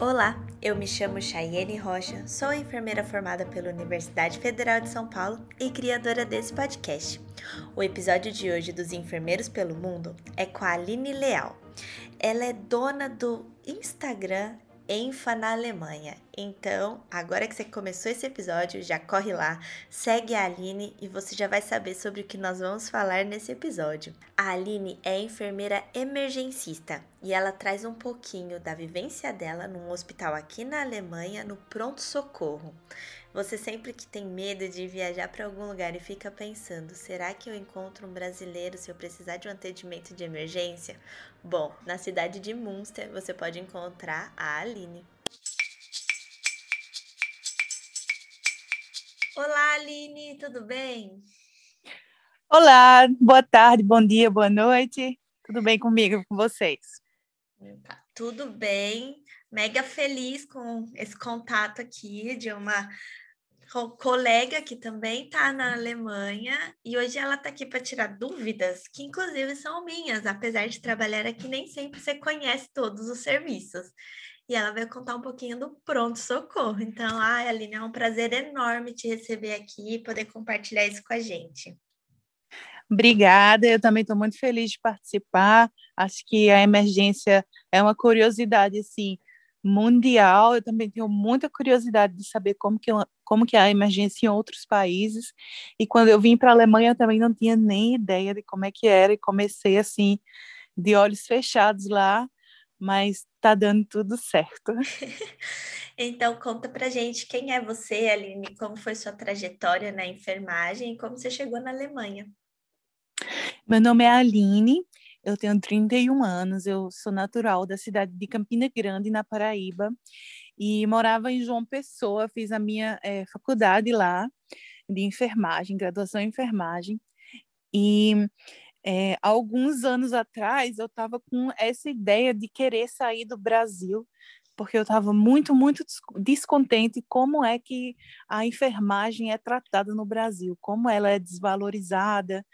Olá, eu me chamo Chayenne Rocha, sou enfermeira formada pela Universidade Federal de São Paulo e criadora desse podcast. O episódio de hoje dos Enfermeiros pelo Mundo é com a Aline Leal. Ela é dona do Instagram Enfa na Alemanha. Então, agora que você começou esse episódio, já corre lá, segue a Aline e você já vai saber sobre o que nós vamos falar nesse episódio. A Aline é enfermeira emergencista e ela traz um pouquinho da vivência dela num hospital aqui na Alemanha, no pronto-socorro. Você sempre que tem medo de viajar para algum lugar e fica pensando: será que eu encontro um brasileiro se eu precisar de um atendimento de emergência? Bom, na cidade de Munster você pode encontrar a Aline. Olá, Aline, tudo bem? Olá, boa tarde, bom dia, boa noite. Tudo bem comigo, com vocês? Tá, tudo bem. Mega feliz com esse contato aqui de uma colega que também está na Alemanha e hoje ela está aqui para tirar dúvidas que inclusive são minhas, apesar de trabalhar aqui nem sempre você conhece todos os serviços. E ela vai contar um pouquinho do pronto socorro. Então, ai, Aline, é um prazer enorme te receber aqui e poder compartilhar isso com a gente. Obrigada, eu também estou muito feliz de participar. Acho que a emergência é uma curiosidade assim mundial. Eu também tenho muita curiosidade de saber como que, como que é a emergência em outros países. E quando eu vim para a Alemanha, eu também não tinha nem ideia de como é que era e comecei assim de olhos fechados lá, mas está dando tudo certo. então conta para gente quem é você, Aline, como foi sua trajetória na enfermagem e como você chegou na Alemanha. Meu nome é Aline, eu tenho 31 anos, eu sou natural da cidade de Campina Grande, na Paraíba, e morava em João Pessoa, fiz a minha é, faculdade lá de enfermagem, graduação em enfermagem, e é, alguns anos atrás eu estava com essa ideia de querer sair do Brasil, porque eu estava muito, muito descontente como é que a enfermagem é tratada no Brasil, como ela é desvalorizada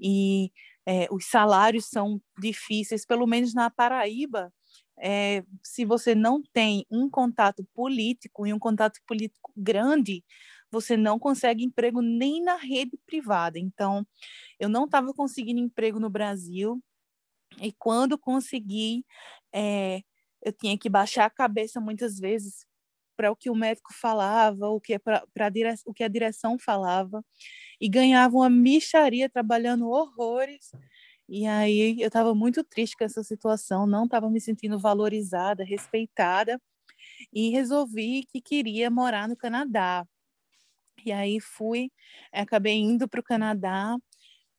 e é, os salários são difíceis, pelo menos na Paraíba. É, se você não tem um contato político e um contato político grande, você não consegue emprego nem na rede privada. Então, eu não estava conseguindo emprego no Brasil, e quando consegui, é, eu tinha que baixar a cabeça muitas vezes para o que o médico falava, o que, pra, pra dire... o que a direção falava e ganhava uma micharia trabalhando horrores. E aí eu estava muito triste com essa situação, não estava me sentindo valorizada, respeitada, e resolvi que queria morar no Canadá. E aí fui, acabei indo para o Canadá,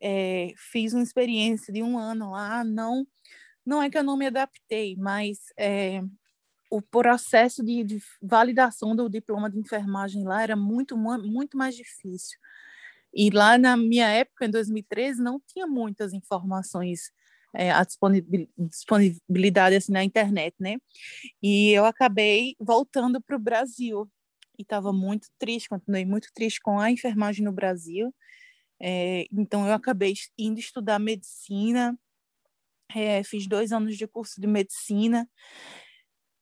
é, fiz uma experiência de um ano lá, não não é que eu não me adaptei, mas é, o processo de, de, validação do diploma de enfermagem lá era muito, muito mais difícil. E lá na minha época, em 2013, não tinha muitas informações é, a disponibilidade assim, na internet, né? E eu acabei voltando para o Brasil e estava muito triste, continuei muito triste com a enfermagem no Brasil. É, então eu acabei indo estudar medicina, é, fiz dois anos de curso de medicina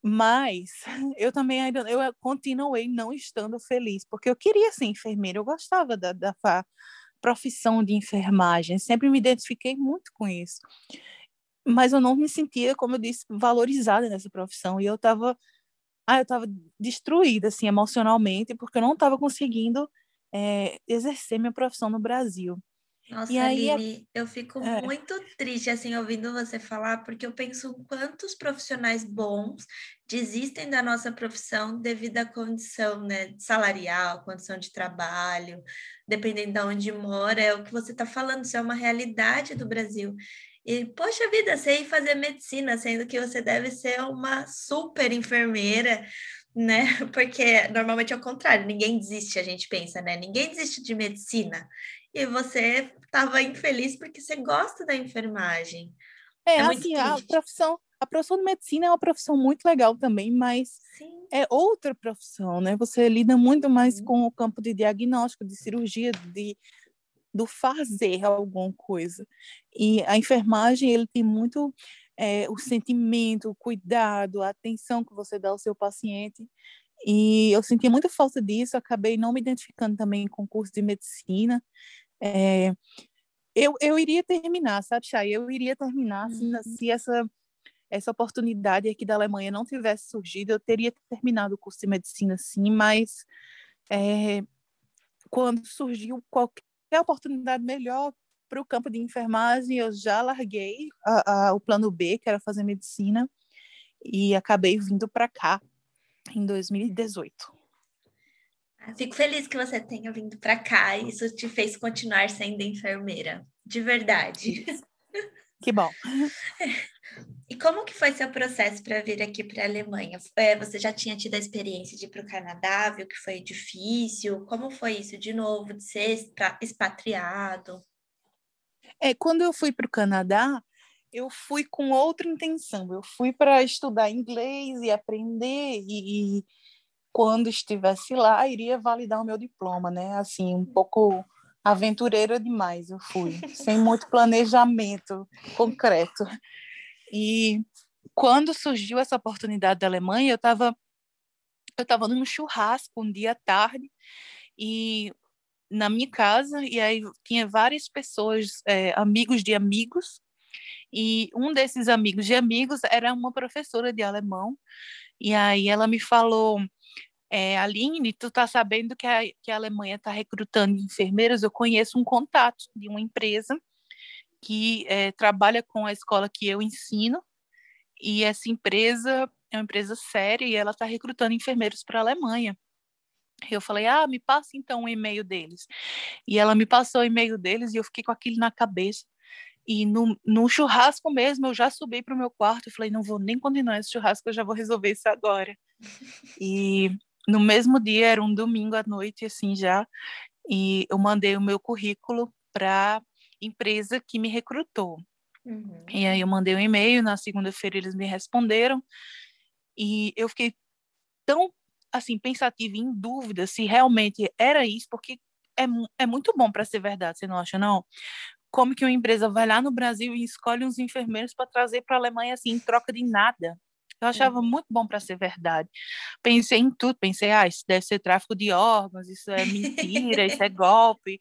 mas eu também ainda eu continuei não estando feliz, porque eu queria ser enfermeira, eu gostava da, da profissão de enfermagem, sempre me identifiquei muito com isso. Mas eu não me sentia, como eu disse, valorizada nessa profissão e eu estava ah, eu estava destruída assim emocionalmente, porque eu não estava conseguindo é, exercer minha profissão no Brasil. Nossa, e aí, Aline, eu fico é. muito triste assim ouvindo você falar, porque eu penso quantos profissionais bons desistem da nossa profissão devido à condição né, salarial, condição de trabalho, dependendo de onde mora, é o que você está falando, isso é uma realidade do Brasil. E, poxa vida, sei fazer medicina, sendo que você deve ser uma super enfermeira, né? Porque normalmente é o contrário, ninguém desiste, a gente pensa, né? Ninguém desiste de medicina e você estava infeliz porque você gosta da enfermagem. É, é assim, a profissão, a profissão de medicina é uma profissão muito legal também, mas Sim. é outra profissão, né? Você lida muito mais Sim. com o campo de diagnóstico, de cirurgia, de do fazer alguma coisa. E a enfermagem, ele tem muito é, o sentimento, o cuidado, a atenção que você dá ao seu paciente. E eu sentia muita falta disso, acabei não me identificando também com o curso de medicina. É, eu, eu iria terminar, sabe, Chay? Eu iria terminar uhum. se, se essa, essa oportunidade aqui da Alemanha não tivesse surgido, eu teria terminado o curso de medicina, sim, mas é, quando surgiu qualquer oportunidade melhor para o campo de enfermagem, eu já larguei a, a, o plano B, que era fazer medicina, e acabei vindo para cá em 2018. Fico feliz que você tenha vindo para cá e isso te fez continuar sendo enfermeira, de verdade. Que bom. E como que foi seu processo para vir aqui para a Alemanha? É, você já tinha tido a experiência de ir para o Canadá, viu que foi difícil? Como foi isso de novo, de ser expatriado? É, quando eu fui para o Canadá, eu fui com outra intenção. Eu fui para estudar inglês e aprender e, e, quando estivesse lá iria validar o meu diploma, né? Assim, um pouco aventureira demais eu fui, sem muito planejamento concreto. E quando surgiu essa oportunidade da Alemanha, eu estava eu estava num churrasco um dia à tarde e na minha casa e aí tinha várias pessoas, é, amigos de amigos e um desses amigos de amigos era uma professora de alemão e aí ela me falou é, Aline, tu tá sabendo que a, que a Alemanha está recrutando enfermeiras? Eu conheço um contato de uma empresa que é, trabalha com a escola que eu ensino e essa empresa é uma empresa séria e ela está recrutando enfermeiros para a Alemanha. Eu falei, ah, me passa então o e-mail deles. E ela me passou o e-mail deles e eu fiquei com aquilo na cabeça. E no, no churrasco mesmo, eu já subi para o meu quarto e falei, não vou nem continuar esse churrasco, eu já vou resolver isso agora. e no mesmo dia, era um domingo à noite, assim já, e eu mandei o meu currículo para empresa que me recrutou. Uhum. E aí eu mandei um e-mail, na segunda-feira eles me responderam, e eu fiquei tão, assim, pensativa, em dúvida se realmente era isso, porque é, é muito bom para ser verdade, você não acha, não? Como que uma empresa vai lá no Brasil e escolhe uns enfermeiros para trazer para a Alemanha, assim, em troca de nada? Eu achava muito bom para ser verdade. Pensei em tudo, pensei, ah, isso deve ser tráfico de órgãos, isso é mentira, isso é golpe.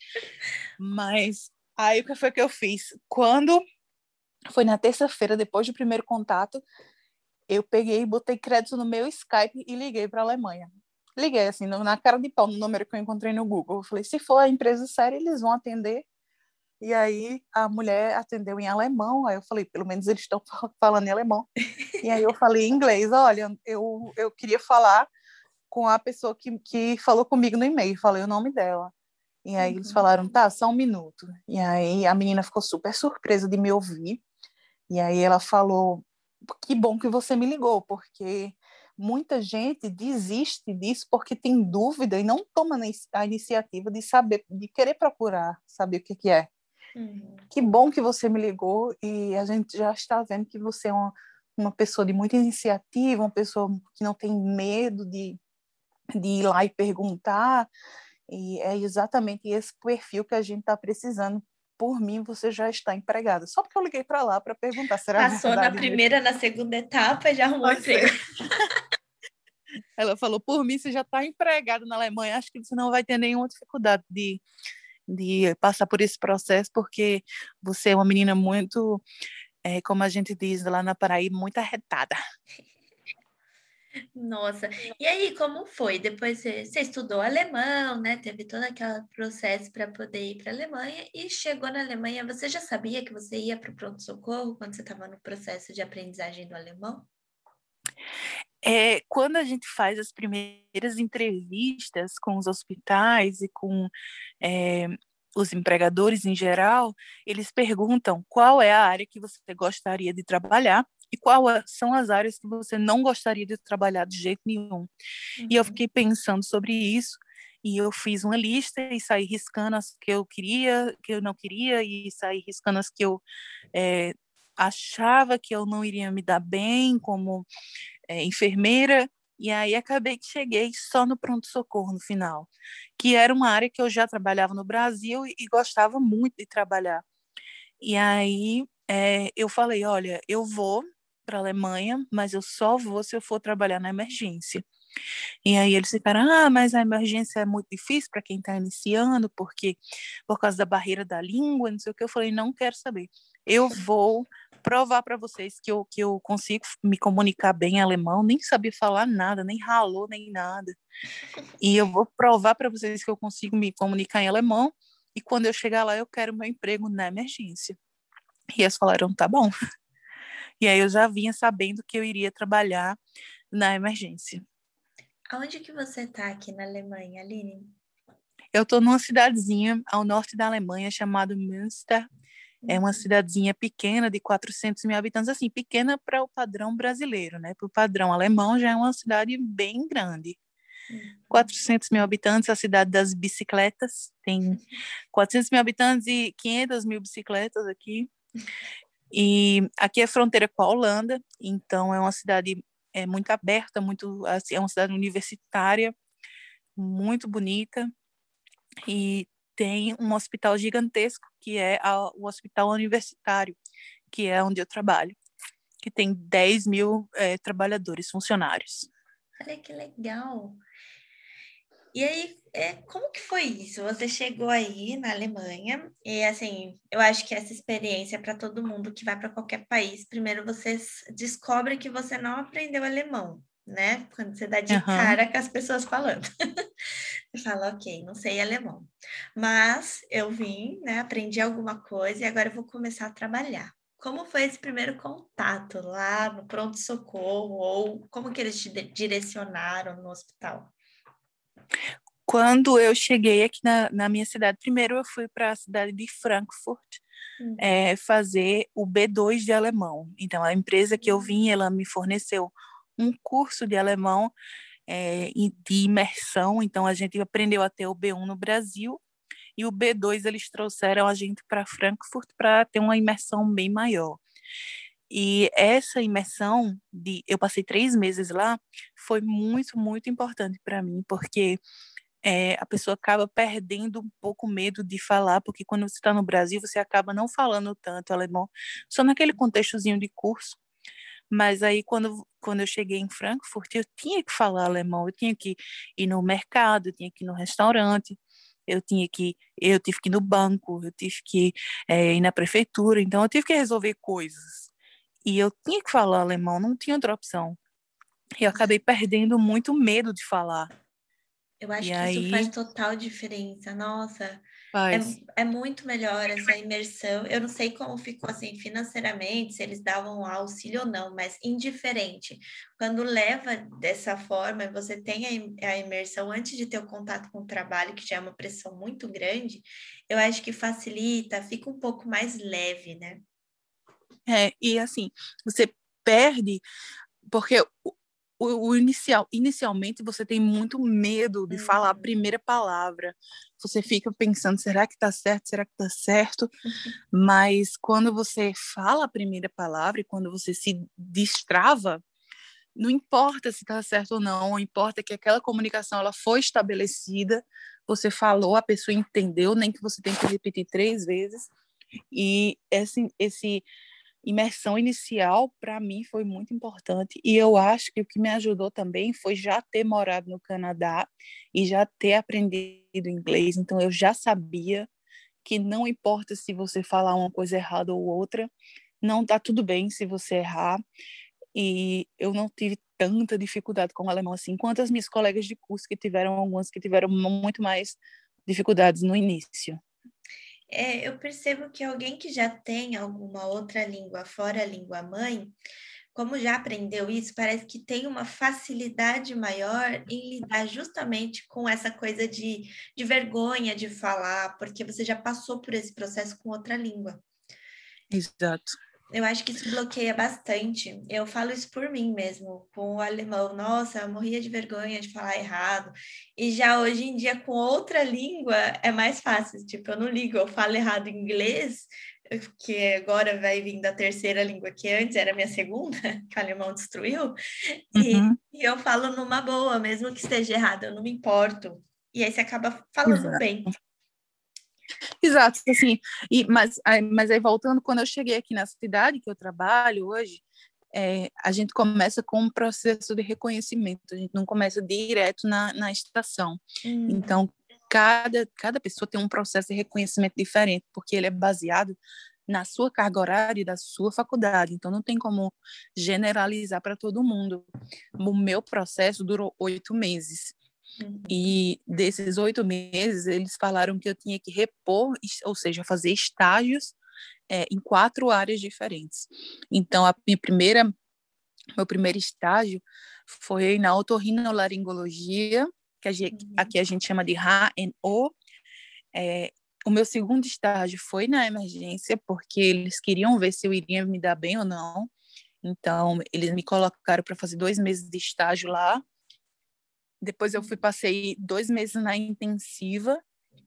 Mas aí o que foi que eu fiz? Quando foi na terça-feira, depois do primeiro contato, eu peguei, botei crédito no meu Skype e liguei para a Alemanha. Liguei assim, na cara de pau, no número que eu encontrei no Google. Eu falei, se for a empresa séria, eles vão atender e aí a mulher atendeu em alemão, aí eu falei, pelo menos eles estão falando em alemão. E aí eu falei em inglês, olha, eu, eu queria falar com a pessoa que, que falou comigo no e-mail, falei o nome dela. E aí uhum. eles falaram, tá, só um minuto. E aí a menina ficou super surpresa de me ouvir. E aí ela falou, que bom que você me ligou, porque muita gente desiste disso porque tem dúvida e não toma a iniciativa de saber, de querer procurar saber o que, que é. Uhum. Que bom que você me ligou e a gente já está vendo que você é uma, uma pessoa de muita iniciativa, uma pessoa que não tem medo de, de ir lá e perguntar. E é exatamente esse perfil que a gente está precisando. Por mim, você já está empregada. Só porque eu liguei para lá para perguntar. Será Passou na primeira, mesmo? na segunda etapa e já arrumou emprego. Ela falou: por mim, você já está empregada na Alemanha. Acho que você não vai ter nenhuma dificuldade de, de passar por esse processo, porque você é uma menina muito, é, como a gente diz lá na Paraíba, muito arretada. Nossa, e aí como foi? Depois você, você estudou alemão, né? Teve todo aquele processo para poder ir para a Alemanha e chegou na Alemanha. Você já sabia que você ia para o pronto-socorro quando você estava no processo de aprendizagem do alemão? É, quando a gente faz as primeiras entrevistas com os hospitais e com é, os empregadores em geral, eles perguntam qual é a área que você gostaria de trabalhar e quais são as áreas que você não gostaria de trabalhar de jeito nenhum. Uhum. E eu uhum. fiquei pensando sobre isso e eu fiz uma lista e saí riscando as que eu queria, que eu não queria e saí riscando as que eu é, achava que eu não iria me dar bem como é, enfermeira, e aí acabei que cheguei só no pronto-socorro no final, que era uma área que eu já trabalhava no Brasil e, e gostava muito de trabalhar. E aí é, eu falei, olha, eu vou para a Alemanha, mas eu só vou se eu for trabalhar na emergência. E aí eles ficaram, ah, mas a emergência é muito difícil para quem está iniciando, porque por causa da barreira da língua, não sei o que. Eu falei, não quero saber. Eu vou provar para vocês que eu, que eu consigo me comunicar bem em alemão, nem sabia falar nada, nem ralou, nem nada. E eu vou provar para vocês que eu consigo me comunicar em alemão, e quando eu chegar lá, eu quero meu emprego na emergência. E eles falaram, tá bom. E aí eu já vinha sabendo que eu iria trabalhar na emergência. Aonde que você está aqui na Alemanha, Aline? Eu estou numa cidadezinha ao norte da Alemanha chamada Münster. É uma uhum. cidadezinha pequena de 400 mil habitantes, assim, pequena para o padrão brasileiro, né? Para o padrão alemão já é uma cidade bem grande. 400 uhum. mil habitantes, a cidade das bicicletas. Tem 400 mil habitantes e 500 mil bicicletas aqui. E aqui é fronteira com a Holanda, então é uma cidade é muito aberta, muito assim, é uma cidade universitária, muito bonita e tem um hospital gigantesco que é a, o hospital universitário, que é onde eu trabalho, que tem 10 mil é, trabalhadores, funcionários. Olha que legal! E aí, é, como que foi isso? Você chegou aí na Alemanha e assim, eu acho que essa experiência é para todo mundo que vai para qualquer país. Primeiro você descobre que você não aprendeu alemão, né? Quando você dá de uhum. cara com as pessoas falando. você fala, ok, não sei alemão. Mas eu vim, né? Aprendi alguma coisa e agora eu vou começar a trabalhar. Como foi esse primeiro contato lá no pronto-socorro? Ou como que eles te direcionaram no hospital? Quando eu cheguei aqui na, na minha cidade, primeiro eu fui para a cidade de Frankfurt uhum. é, fazer o B2 de alemão. Então, a empresa que eu uhum. vim, ela me forneceu um curso de alemão é, de imersão. Então, a gente aprendeu a ter o B1 no Brasil e o B2 eles trouxeram a gente para Frankfurt para ter uma imersão bem maior. E essa imersão de eu passei três meses lá foi muito muito importante para mim porque é, a pessoa acaba perdendo um pouco medo de falar porque quando você está no Brasil você acaba não falando tanto alemão só naquele contextozinho de curso mas aí quando quando eu cheguei em Frankfurt eu tinha que falar alemão eu tinha que ir no mercado eu tinha que ir no restaurante eu tinha que eu tive que ir no banco eu tive que é, ir na prefeitura então eu tive que resolver coisas e eu tinha que falar alemão, não tinha outra opção. E eu acabei perdendo muito medo de falar. Eu acho e que aí... isso faz total diferença. Nossa, é, é, muito melhor essa imersão. Eu não sei como ficou assim financeiramente, se eles davam auxílio ou não, mas indiferente. Quando leva dessa forma, você tem a, imersão antes de ter o contato com o trabalho, que já é uma pressão muito grande, eu acho que facilita, fica um pouco mais leve, né? É, e assim, você perde, porque o, o, inicial, inicialmente você tem muito medo de uhum. falar a uhum. primeira palavra. Você fica pensando, será que tá certo? Será que tá certo? Uhum. Mas quando você fala a primeira palavra e quando você se destrava, não importa se está certo ou não, importa que aquela comunicação ela foi estabelecida, você falou, a pessoa entendeu, nem que você tenha que repetir três vezes. E esse, esse imersão inicial para mim foi muito importante. E eu acho que o que me ajudou também foi já ter morado no Canadá e já ter aprendido inglês, então eu já sabia que não importa se você falar uma coisa errada ou outra, não tá tudo bem se você errar. E eu não tive tanta dificuldade com o alemão assim, quanto as minhas colegas de curso que tiveram algumas que tiveram muito mais dificuldades no início é, eu percebo que alguém que já tem alguma outra língua fora a língua mãe, como já aprendeu isso, parece que tem uma facilidade maior em lidar justamente com essa coisa de, de vergonha de falar, porque você já passou por esse processo com outra língua. Exato. Eu acho que isso bloqueia bastante. Eu falo isso por mim mesmo, com o alemão. Nossa, eu morria de vergonha de falar errado. E já hoje em dia, com outra língua, é mais fácil. Tipo, eu não ligo, eu falo errado em inglês, que agora vai vir da terceira língua, que antes era minha segunda, que o alemão destruiu. Uhum. E, e, eu falo numa boa, mesmo que esteja errado, eu não me importo. E aí você acaba falando Exato. bem. Exato, assim, e, mas, mas aí voltando, quando eu cheguei aqui na cidade que eu trabalho hoje, é, a gente começa com um processo de reconhecimento, a gente não começa direto na, na estação. Hum. Então, cada, cada pessoa tem um processo de reconhecimento diferente, porque ele é baseado na sua carga horária da sua faculdade. Então, não tem como generalizar para todo mundo. O meu processo durou oito meses. Uhum. E desses oito meses, eles falaram que eu tinha que repor, ou seja, fazer estágios é, em quatro áreas diferentes. Então, a minha primeira, meu primeiro estágio foi na otorrinolaringologia, que a gente, uhum. aqui a gente chama de RA-NO. É, o meu segundo estágio foi na emergência, porque eles queriam ver se eu iria me dar bem ou não. Então, eles me colocaram para fazer dois meses de estágio lá. Depois eu fui passei dois meses na intensiva,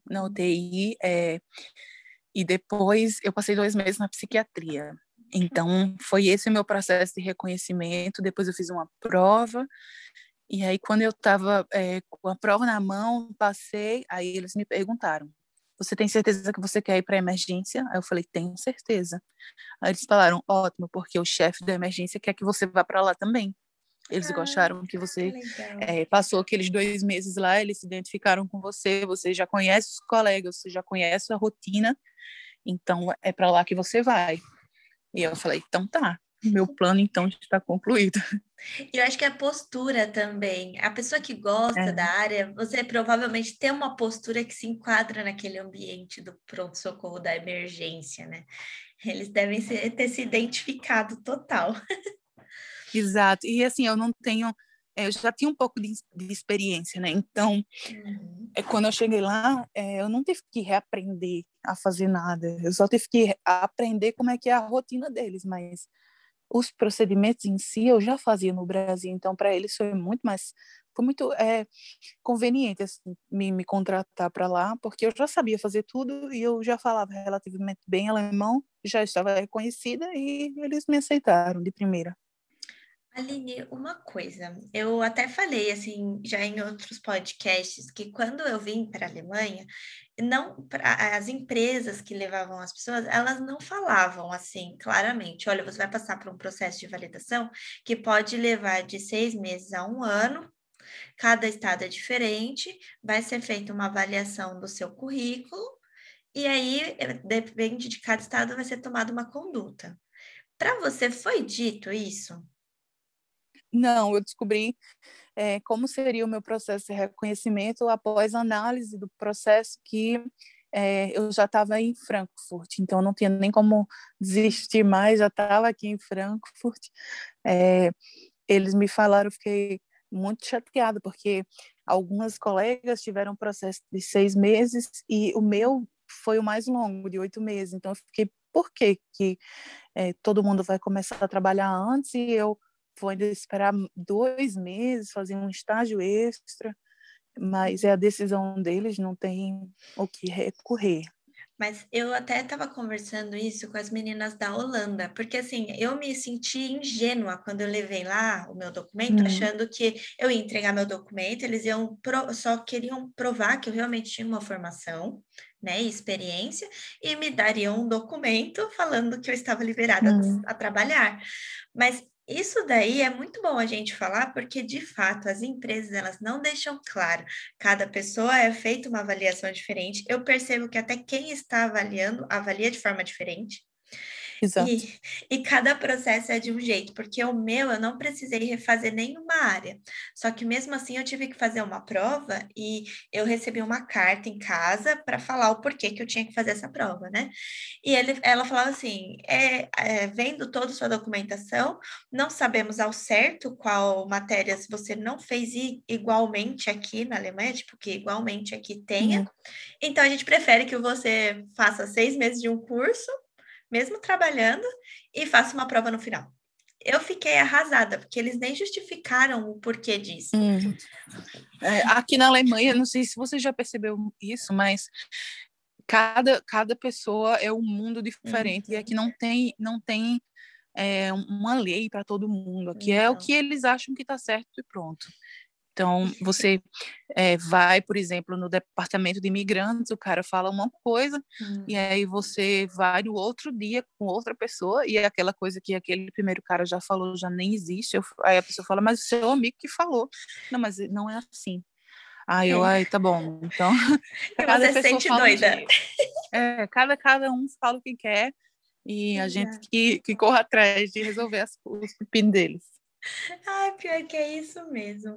na UTI, é, e depois eu passei dois meses na psiquiatria. Então, foi esse o meu processo de reconhecimento. Depois eu fiz uma prova, e aí quando eu estava é, com a prova na mão, passei, aí eles me perguntaram, você tem certeza que você quer ir para emergência? Aí eu falei, tenho certeza. Aí eles falaram, ótimo, porque o chefe da emergência quer que você vá para lá também. Eles ah, gostaram que você é, passou aqueles dois meses lá, eles se identificaram com você, você já conhece os colegas, você já conhece a rotina, então é para lá que você vai. E eu falei, então tá meu plano então está concluído. E eu acho que a postura também. A pessoa que gosta é. da área, você provavelmente tem uma postura que se enquadra naquele ambiente do pronto-socorro da emergência, né? Eles devem ser, ter se identificado total. Exato. E assim, eu não tenho. É, eu já tinha um pouco de, de experiência, né? Então, uhum. é, quando eu cheguei lá, é, eu não tive que reaprender a fazer nada. Eu só tive que aprender como é que é a rotina deles, mas os procedimentos em si eu já fazia no Brasil, então para eles foi muito mais foi muito é, conveniente assim, me, me contratar para lá, porque eu já sabia fazer tudo e eu já falava relativamente bem alemão, já estava reconhecida e eles me aceitaram de primeira. Aline, uma coisa, eu até falei assim já em outros podcasts que quando eu vim para a Alemanha, não as empresas que levavam as pessoas, elas não falavam assim claramente, olha, você vai passar por um processo de validação que pode levar de seis meses a um ano, cada estado é diferente, vai ser feita uma avaliação do seu currículo, e aí, eh, depende de cada estado, vai ser tomada uma conduta. Para você foi dito isso? Não, eu descobri é, como seria o meu processo de reconhecimento após análise do processo que é, eu já estava em Frankfurt, então não tinha nem como desistir mais, já estava aqui em Frankfurt. É, eles me falaram, eu fiquei muito chateada, porque algumas colegas tiveram um processo de seis meses e o meu foi o mais longo, de oito meses. Então eu fiquei, por que, que é, todo mundo vai começar a trabalhar antes e eu vou ainda esperar dois meses, fazer um estágio extra, mas é a decisão deles, não tem o que recorrer. Mas eu até estava conversando isso com as meninas da Holanda, porque assim, eu me senti ingênua quando eu levei lá o meu documento, uhum. achando que eu ia entregar meu documento, eles iam só queriam provar que eu realmente tinha uma formação, né, experiência, e me dariam um documento falando que eu estava liberada a, a trabalhar. Mas isso daí é muito bom a gente falar, porque de fato as empresas elas não deixam claro. Cada pessoa é feita uma avaliação diferente. Eu percebo que até quem está avaliando avalia de forma diferente. Exato. E, e cada processo é de um jeito, porque o meu eu não precisei refazer nenhuma área. Só que mesmo assim eu tive que fazer uma prova e eu recebi uma carta em casa para falar o porquê que eu tinha que fazer essa prova, né? E ele, ela falava assim: é, é, vendo toda a sua documentação, não sabemos ao certo qual matérias você não fez igualmente aqui na Alemanha, tipo, que igualmente aqui tenha. Uhum. Então a gente prefere que você faça seis meses de um curso mesmo trabalhando, e faço uma prova no final. Eu fiquei arrasada, porque eles nem justificaram o porquê disso. Hum. É, aqui na Alemanha, não sei se você já percebeu isso, mas cada, cada pessoa é um mundo diferente, uhum. e aqui não tem, não tem é, uma lei para todo mundo. Aqui é o que eles acham que está certo e pronto. Então, você é, vai, por exemplo, no departamento de imigrantes, o cara fala uma coisa, hum. e aí você vai no outro dia com outra pessoa, e é aquela coisa que aquele primeiro cara já falou já nem existe. Eu, aí a pessoa fala, mas o seu amigo que falou. Não, mas não é assim. Aí eu, é. ai, tá bom. Então, cada você sente doida. De, é, cada, cada um fala o que quer, e a gente que, que corra atrás de resolver as, os pepinos deles. Ai, pior que é isso mesmo.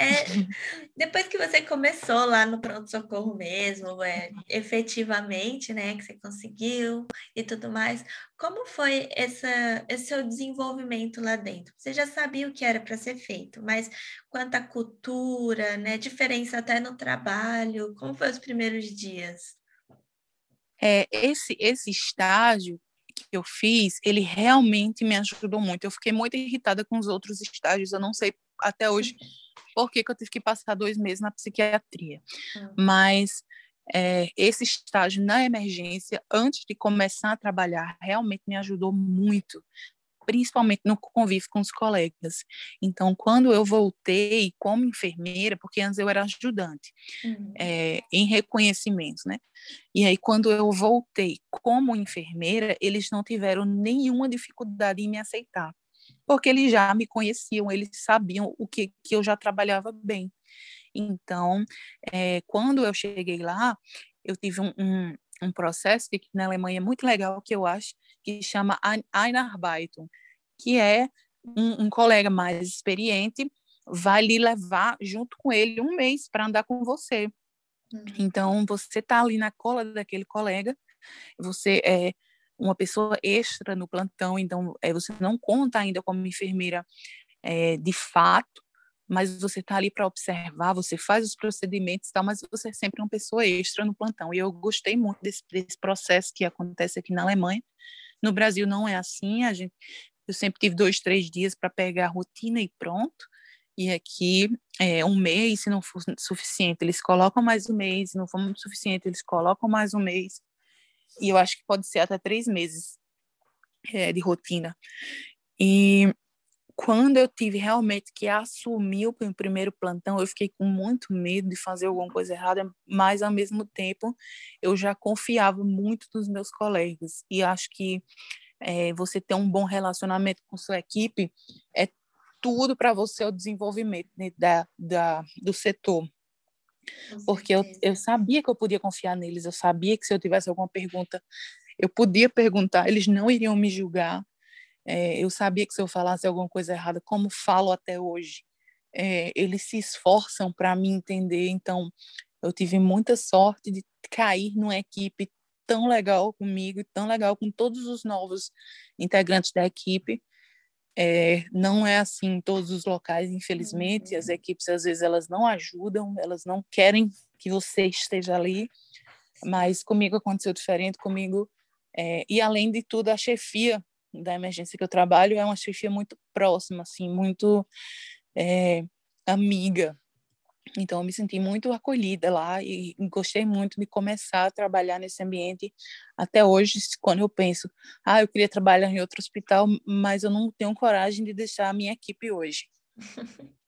É, depois que você começou lá no pronto-socorro mesmo, é, efetivamente, né, que você conseguiu e tudo mais, como foi essa, esse seu desenvolvimento lá dentro? Você já sabia o que era para ser feito, mas quanto à cultura, né, diferença até no trabalho, como foi os primeiros dias? É, esse, esse estágio que eu fiz, ele realmente me ajudou muito. Eu fiquei muito irritada com os outros estágios, eu não sei até hoje por que, que eu tive que passar dois meses na psiquiatria. Uhum. Mas é, esse estágio na emergência, antes de começar a trabalhar, realmente me ajudou muito, principalmente no convívio com os colegas. Então, quando eu voltei como enfermeira, porque antes eu era ajudante, uhum. é, em reconhecimento, né? E aí, quando eu voltei como enfermeira, eles não tiveram nenhuma dificuldade em me aceitar, porque eles já me conheciam, eles sabiam o que, que eu já trabalhava bem. Então, é, quando eu cheguei lá, eu tive um, um, um processo que na Alemanha é muito legal, que eu acho, que chama Einarbeitung, que é um, um colega mais experiente vai lhe levar junto com ele um mês para andar com você. Uhum. Então, você está ali na cola daquele colega, você é uma pessoa extra no plantão, então é, você não conta ainda como enfermeira é, de fato, mas você está ali para observar, você faz os procedimentos e tal, mas você é sempre uma pessoa extra no plantão. E eu gostei muito desse, desse processo que acontece aqui na Alemanha. No Brasil não é assim, a gente, eu sempre tive dois, três dias para pegar a rotina e pronto. E aqui, é, um mês, se não for suficiente, eles colocam mais um mês, se não for suficiente, eles colocam mais um mês. E eu acho que pode ser até três meses é, de rotina. E quando eu tive realmente que assumir o primeiro plantão, eu fiquei com muito medo de fazer alguma coisa errada, mas ao mesmo tempo eu já confiava muito nos meus colegas. E acho que é, você ter um bom relacionamento com sua equipe é tudo para você o desenvolvimento né, da, da, do setor. Porque eu, eu sabia que eu podia confiar neles, eu sabia que se eu tivesse alguma pergunta, eu podia perguntar, eles não iriam me julgar, é, eu sabia que se eu falasse alguma coisa errada, como falo até hoje, é, eles se esforçam para me entender. Então, eu tive muita sorte de cair numa equipe tão legal comigo, tão legal com todos os novos integrantes da equipe. É, não é assim em todos os locais, infelizmente. As uhum. equipes às vezes elas não ajudam, elas não querem que você esteja ali. Mas comigo aconteceu diferente. Comigo é, e além de tudo a chefia da emergência que eu trabalho é uma chefia muito próxima, assim, muito é, amiga. Então, eu me senti muito acolhida lá e gostei muito de começar a trabalhar nesse ambiente. Até hoje, quando eu penso, ah, eu queria trabalhar em outro hospital, mas eu não tenho coragem de deixar a minha equipe hoje.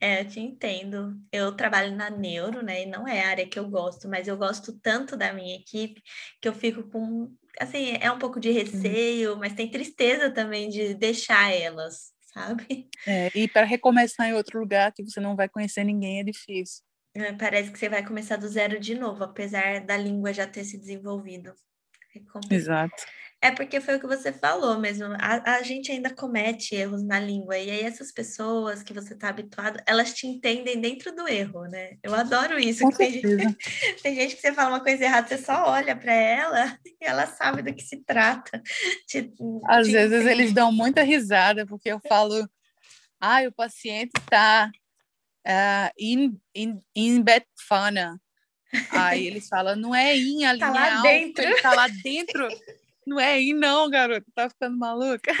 É, eu te entendo. Eu trabalho na neuro, né? E não é a área que eu gosto, mas eu gosto tanto da minha equipe que eu fico com assim, é um pouco de receio, mas tem tristeza também de deixar elas, sabe? É, e para recomeçar em outro lugar que você não vai conhecer ninguém é difícil. É, parece que você vai começar do zero de novo, apesar da língua já ter se desenvolvido. É Exato. É porque foi o que você falou mesmo. A, a, gente ainda comete erros na língua. E aí, essas pessoas que você está habituado, elas te entendem dentro do erro, né? Eu adoro isso. tem, gente, tem, gente, que você fala uma coisa errada, você só olha para ela e ela sabe do que se trata. Te, Às te vezes entende. eles dão muita risada, porque eu falo, ah, o paciente está uh, ah, in, in, in Betfana. Aí eles falam, não é in a tá linha alta, dentro. ele tá lá dentro. Não é aí, não, garoto, tá ficando maluca.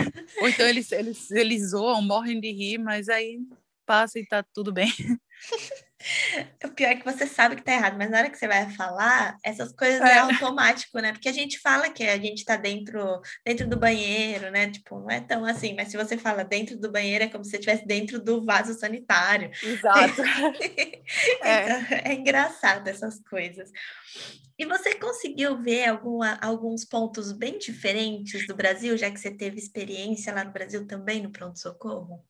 Ou então eles, eles, eles zoam, morrem de rir, mas aí passa e tá tudo bem. O pior é que você sabe que tá errado, mas na hora que você vai falar, essas coisas é, é automático, né? Porque a gente fala que a gente tá dentro, dentro do banheiro, né? Tipo, não é tão assim, mas se você fala dentro do banheiro, é como se você estivesse dentro do vaso sanitário. Exato. é. Então, é engraçado essas coisas. E você conseguiu ver alguma, alguns pontos bem diferentes do Brasil, já que você teve experiência lá no Brasil também no pronto-socorro?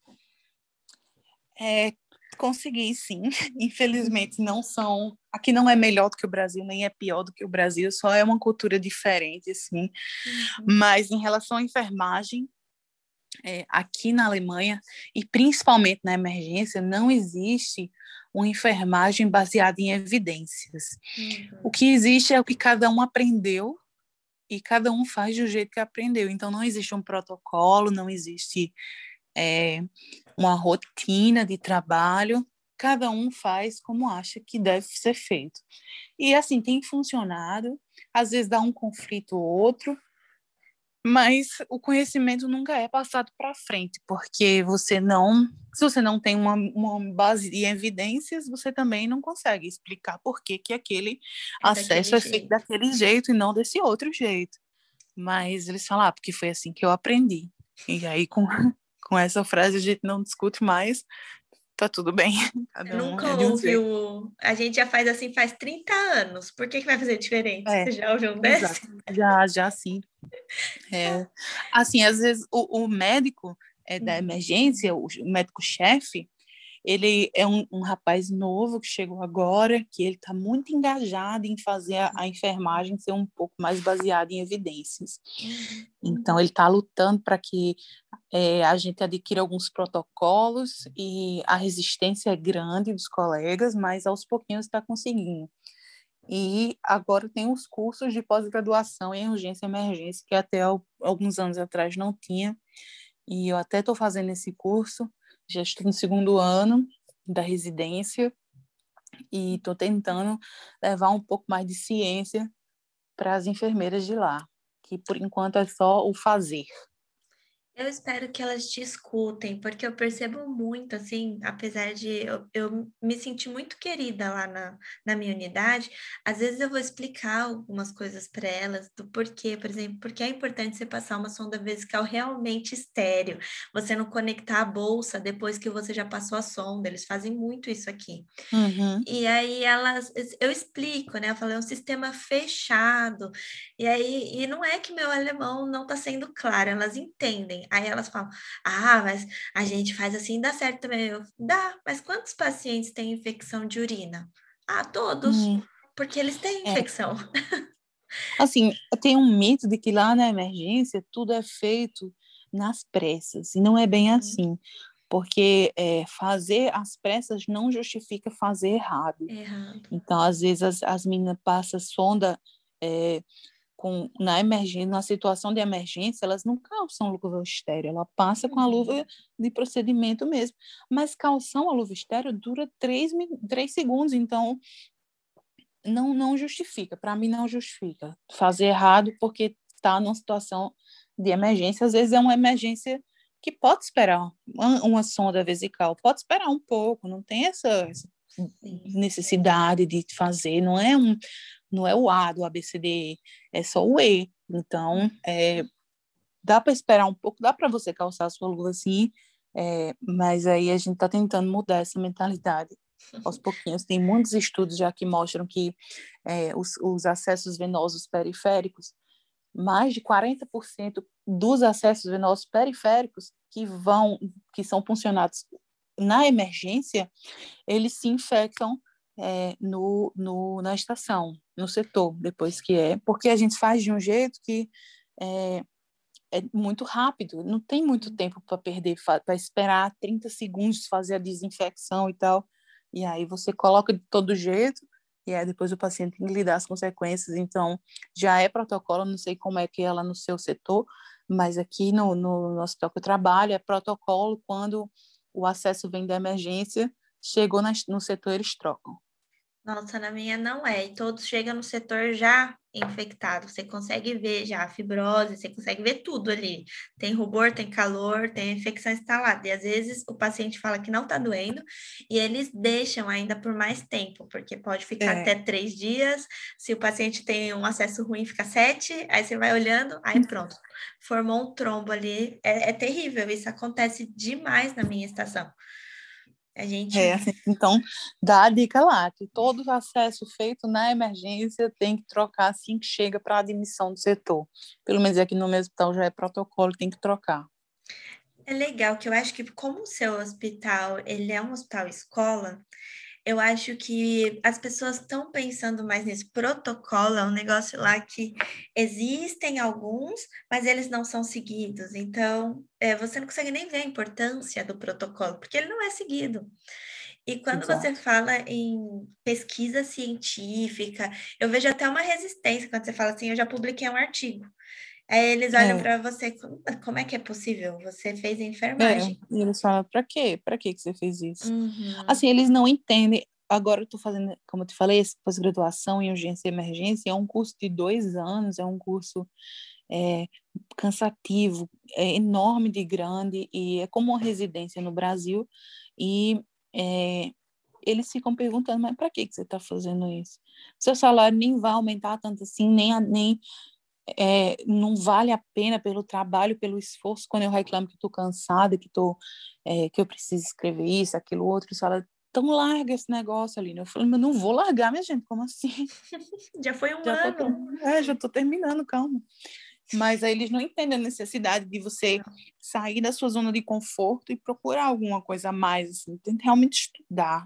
É, consegui, sim. Infelizmente, não são. Aqui não é melhor do que o Brasil, nem é pior do que o Brasil, só é uma cultura diferente, assim. Uhum. Mas em relação à enfermagem, é, aqui na Alemanha, e principalmente na emergência, não existe uma enfermagem baseada em evidências. Uhum. O que existe é o que cada um aprendeu e cada um faz do jeito que aprendeu. Então, não existe um protocolo, não existe é, uma rotina de trabalho, cada um faz como acha que deve ser feito. E assim, tem funcionado, às vezes dá um conflito ou outro, mas o conhecimento nunca é passado para frente, porque você não, se você não tem uma, uma base de evidências, você também não consegue explicar por que, que aquele é acesso é feito jeito. daquele jeito e não desse outro jeito. Mas eles falam, ah, porque foi assim que eu aprendi. E aí, com, com essa frase a gente não discute mais, tá tudo bem. Cada Nunca um é ouviu. A gente já faz assim faz 30 anos. Por que, que vai fazer diferente? É, Você já ouviu um desse? Já, já sim. É, assim, às vezes o, o médico é, da uhum. emergência, o médico-chefe, ele é um, um, rapaz novo que chegou agora, que ele está muito engajado em fazer a, a, enfermagem ser um pouco mais baseada em evidências. Uhum. Então, ele está lutando para que é, a gente adquira alguns protocolos e a resistência é grande dos colegas, mas aos pouquinhos está conseguindo. E agora tem os cursos de pós-graduação em urgência e emergência, que até alguns anos atrás não tinha. E eu até estou fazendo esse curso já estou no segundo ano da residência e estou tentando levar um pouco mais de ciência para as enfermeiras de lá, que por enquanto é só o fazer. Eu espero que elas te escutem, porque eu percebo muito, assim, apesar de eu, eu me sentir muito querida lá na, na minha unidade, às vezes eu vou explicar algumas coisas para elas do porquê, por exemplo, porque é importante você passar uma sonda vesical realmente estéreo, você não conectar a bolsa depois que você já passou a sonda, eles fazem muito isso aqui. Uhum. E aí elas, eu explico, né? Eu falei, é um sistema fechado, e aí, e não é que meu alemão não está sendo claro, elas entendem. Aí elas falam: ah, mas a gente faz assim, dá certo também. Eu, dá, mas quantos pacientes têm infecção de urina? Ah, todos, hum. porque eles têm é. infecção. É. Assim, tem um mito de que lá na emergência tudo é feito nas pressas, e não é bem uhum. assim porque é, fazer as pressas não justifica fazer errado. errado. Então, às vezes, as, as meninas passam sonda é, com, na emergência, na situação de emergência, elas não calçam luva estéreo, ela passa com a uhum. luva de procedimento mesmo. Mas calção a luva estéreo dura três, três segundos, então não, não justifica, para mim não justifica fazer errado porque está numa situação de emergência, às vezes é uma emergência que pode esperar uma, uma sonda vesical, pode esperar um pouco, não tem essa, essa necessidade de fazer, não é um, não é o A do ABCD, é só o E. Então, é, dá para esperar um pouco, dá para você calçar a sua luva assim, é, mas aí a gente está tentando mudar essa mentalidade aos pouquinhos. Tem muitos estudos já que mostram que é, os, os acessos venosos periféricos, mais de 40% dos acessos venosos periféricos que vão, que são funcionados na emergência, eles se infectam é, no, no, na estação, no setor, depois que é, porque a gente faz de um jeito que é, é muito rápido, não tem muito uhum. tempo para perder, para esperar 30 segundos fazer a desinfecção e tal. E aí você coloca de todo jeito, e aí depois o paciente tem que lidar as consequências. Então, já é protocolo, não sei como é que é lá no seu setor, mas aqui no, no, no hospital que eu trabalho, é protocolo quando o acesso vem da emergência, chegou no setor, eles trocam. Nossa, na minha não é. E todos chegam no setor já infectado. Você consegue ver já a fibrose, você consegue ver tudo ali. Tem rubor, tem calor, tem infecção instalada. E às vezes o paciente fala que não está doendo e eles deixam ainda por mais tempo, porque pode ficar é. até três dias. Se o paciente tem um acesso ruim, fica sete. Aí você vai olhando, aí pronto. Formou um trombo ali. É, é terrível. Isso acontece demais na minha estação. A gente... É, então, dá a dica lá, que todo acesso feito na emergência tem que trocar assim que chega para a admissão do setor. Pelo menos aqui no meu hospital já é protocolo, tem que trocar. É legal que eu acho que como o seu hospital, ele é um hospital escola, eu acho que as pessoas estão pensando mais nesse protocolo, é um negócio lá que existem alguns, mas eles não são seguidos. Então, é, você não consegue nem ver a importância do protocolo, porque ele não é seguido. E quando Exato. você fala em pesquisa científica, eu vejo até uma resistência quando você fala assim, eu já publiquei um artigo. Aí eles olham é. para você, como, é que é possível? Você fez enfermagem. É. E eles falam, para quê? Para que você fez isso? Uhum. Assim, eles não entendem. Agora eu estou fazendo, como eu te falei, pós-graduação em urgência e emergência é um curso de dois anos, é um curso é, cansativo, é enorme de grande e é como uma residência no Brasil e é, eles ficam perguntando, mas para que, que você está fazendo isso? Seu salário nem vai aumentar tanto assim, nem, nem é, não vale a pena pelo trabalho, pelo esforço, quando eu reclamo que estou cansada, que, tô, é, que eu preciso escrever isso, aquilo, outro, eles falam, então larga esse negócio ali. Eu falei, mas não vou largar, minha gente, como assim? já foi um já ano. Tô, é, já estou terminando, calma. Mas aí eles não entendem a necessidade de você sair da sua zona de conforto e procurar alguma coisa a mais, assim, realmente estudar.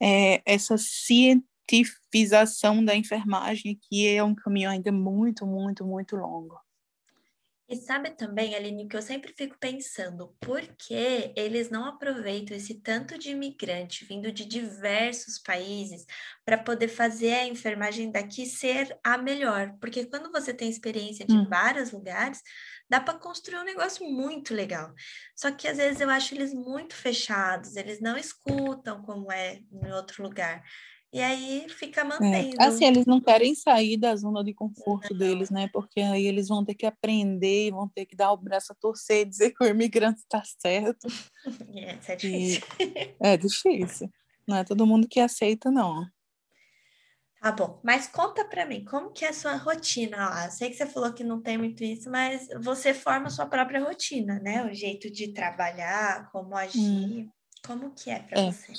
É, essa ciência cientifização da enfermagem, que é um caminho ainda muito, muito, muito longo. E sabe também, Aline, que eu sempre fico pensando, por que eles não aproveitam esse tanto de imigrante vindo de diversos países para poder fazer a enfermagem daqui ser a melhor? Porque quando você tem experiência de hum. vários lugares, dá para construir um negócio muito legal. Só que às vezes eu acho eles muito fechados, eles não escutam como é em outro lugar. E aí fica é, mantendo. É. Assim, eles não querem sair da zona de conforto não. deles, né? Porque aí eles vão ter que aprender, vão ter que dar o braço a torcer e dizer que o imigrante está certo. É, isso é difícil. E é difícil. Não é todo mundo que aceita, não. Tá bom, mas conta para mim, como que é a sua rotina lá? Sei que você falou que não tem muito isso, mas você forma a sua própria rotina, né? O jeito de trabalhar, como agir, hum. como que é para é. você?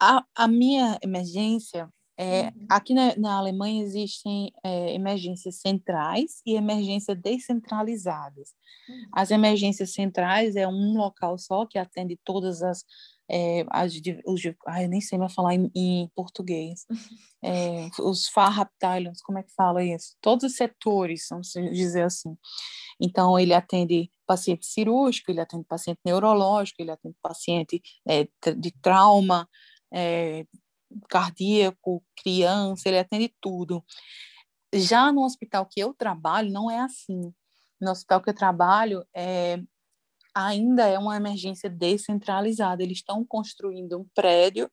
A, a minha emergência é, uhum. aqui na, na, Alemanha existem é, emergências centrais e emergências descentralizadas. Uhum. As emergências centrais é um local só que atende todas as, é, as os, ai, nem sei mais falar em, em português. É, os Fachabteilungen, como é que fala isso? Todos os setores, vamos dizer assim. Então ele atende paciente cirúrgico, ele atende paciente neurológico, ele atende paciente é, de trauma é, cardíaco, criança, ele atende tudo. Já no hospital que eu trabalho, não é assim. No hospital que eu trabalho, é, ainda é uma emergência descentralizada. Eles estão construindo um prédio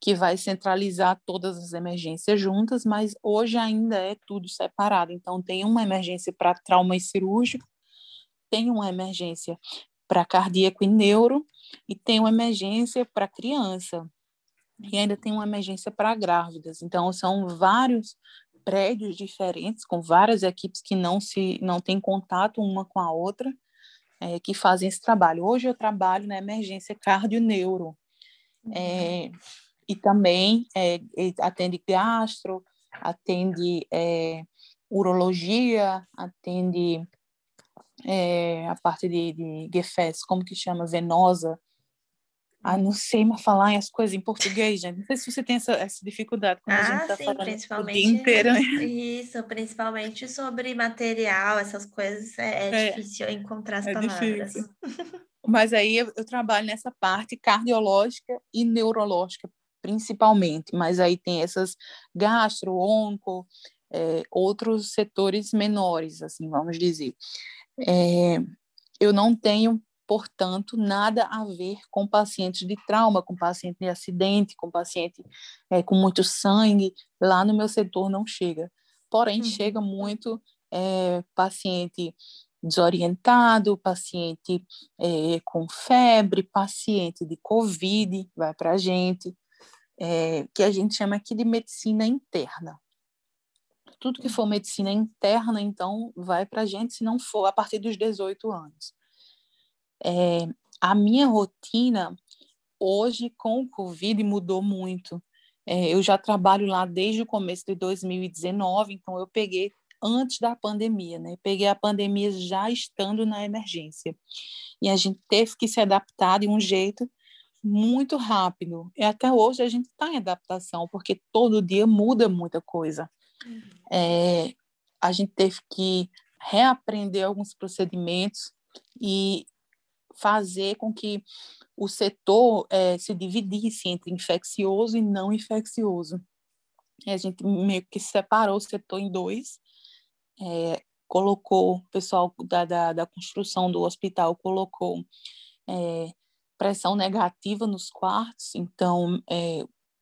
que vai centralizar todas as emergências juntas, mas hoje ainda é tudo separado. Então, tem uma emergência para trauma e cirúrgico, tem uma emergência para cardíaco e neuro, e tem uma emergência para criança e ainda tem uma emergência para grávidas. Então, são vários prédios diferentes, com várias equipes que não se não têm contato uma com a outra, é, que fazem esse trabalho. Hoje eu trabalho na emergência cardio-neuro, uhum. e também é, atende gastro, atende é, urologia, atende é, a parte de, de como que chama, venosa, ah, não sei mais falar as coisas em português, gente. Não sei se você tem essa, essa dificuldade quando ah, a gente está falando principalmente, o dia inteiro. Né? Isso, principalmente sobre material, essas coisas, é, é, é difícil encontrar as é palavras. Difícil. Mas aí eu, eu, trabalho nessa parte cardiológica e neurológica, principalmente. Mas aí tem essas gastro, onco, é, outros setores menores, assim, vamos dizer. É, eu não tenho portanto, nada a ver com pacientes de trauma, com paciente de acidente, com paciente é, com muito sangue. Lá no meu setor não chega. porém uhum. chega muito é, paciente desorientado, paciente é, com febre, paciente de Covid, vai para a gente, é, que a gente chama aqui de medicina interna. Tudo que for medicina interna, então, vai para a gente, se não for a partir dos 18 anos. É, a minha rotina, hoje, com o Covid, mudou muito. É, eu já trabalho lá desde o começo de 2019, então eu peguei antes da pandemia, né? Peguei a pandemia já estando na emergência. E a gente teve que se adaptar de um jeito muito rápido. E até hoje a gente está em adaptação, porque todo dia muda muita coisa. Uhum. É, a gente teve que reaprender alguns procedimentos e fazer com que o setor é, se dividisse entre infeccioso e não infeccioso. E a gente meio que separou o setor em dois é, colocou, o pessoal da, da, da, construção do hospital colocou é, pressão negativa nos quartos, então,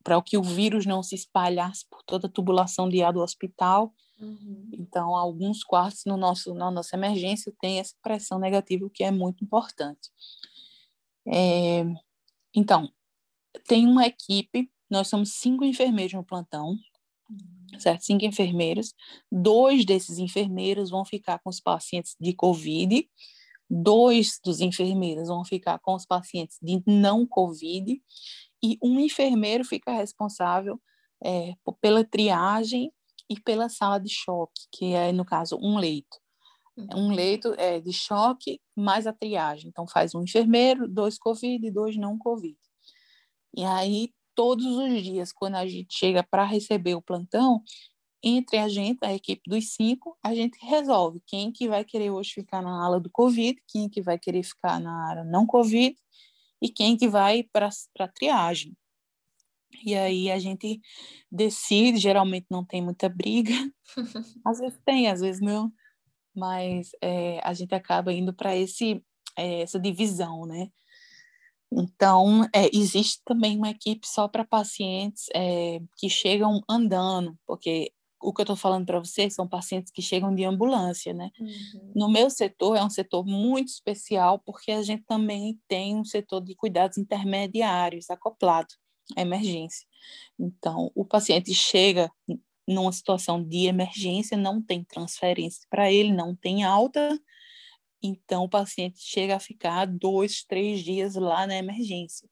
para que o vírus não se espalhasse por toda a tubulação de ar do hospital. Uhum. Então, alguns quartos no nosso, na nossa emergência tem essa pressão negativa, o que é muito importante. É, então, tem uma equipe, nós somos cinco enfermeiros no plantão, certo? Cinco enfermeiros. Dois desses enfermeiros vão ficar com os pacientes de COVID, dois dos enfermeiros vão ficar com os pacientes de não COVID, e um enfermeiro fica responsável é, pela triagem e pela sala de choque, que é, no caso, um leito. Um uhum. leito é, de choque mais a triagem. Então, faz um enfermeiro, dois COVID e dois não COVID. E aí todos os dias, quando a gente chega para receber o plantão, entre a gente, a equipe dos cinco, a gente resolve quem que vai querer hoje ficar na ala do Covid, quem que vai querer ficar na área não Covid e quem que vai para a triagem. E aí a gente decide, geralmente não tem muita briga, às vezes tem, às vezes não, mas é, a gente acaba indo para esse é, essa divisão, né? Então, é, existe também uma equipe só para pacientes é, que chegam andando, porque o que eu estou falando para vocês são pacientes que chegam de ambulância, né? Uhum. No meu setor é um setor muito especial, porque a gente também tem um setor de cuidados intermediários acoplado emergência. Então, o paciente chega numa situação de emergência, não tem transferência para ele, não tem alta, então, o paciente chega a ficar dois, três dias lá na emergência.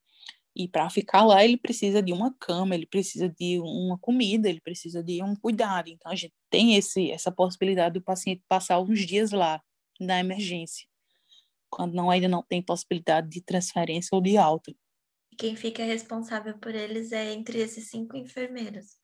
E para ficar lá, ele precisa de uma cama, ele precisa de uma comida, ele precisa de um cuidado. Então, a gente tem esse, essa possibilidade do paciente passar uns dias lá na emergência, quando não, ainda não tem possibilidade de transferência ou de alta. Quem fica responsável por eles é entre esses cinco enfermeiros.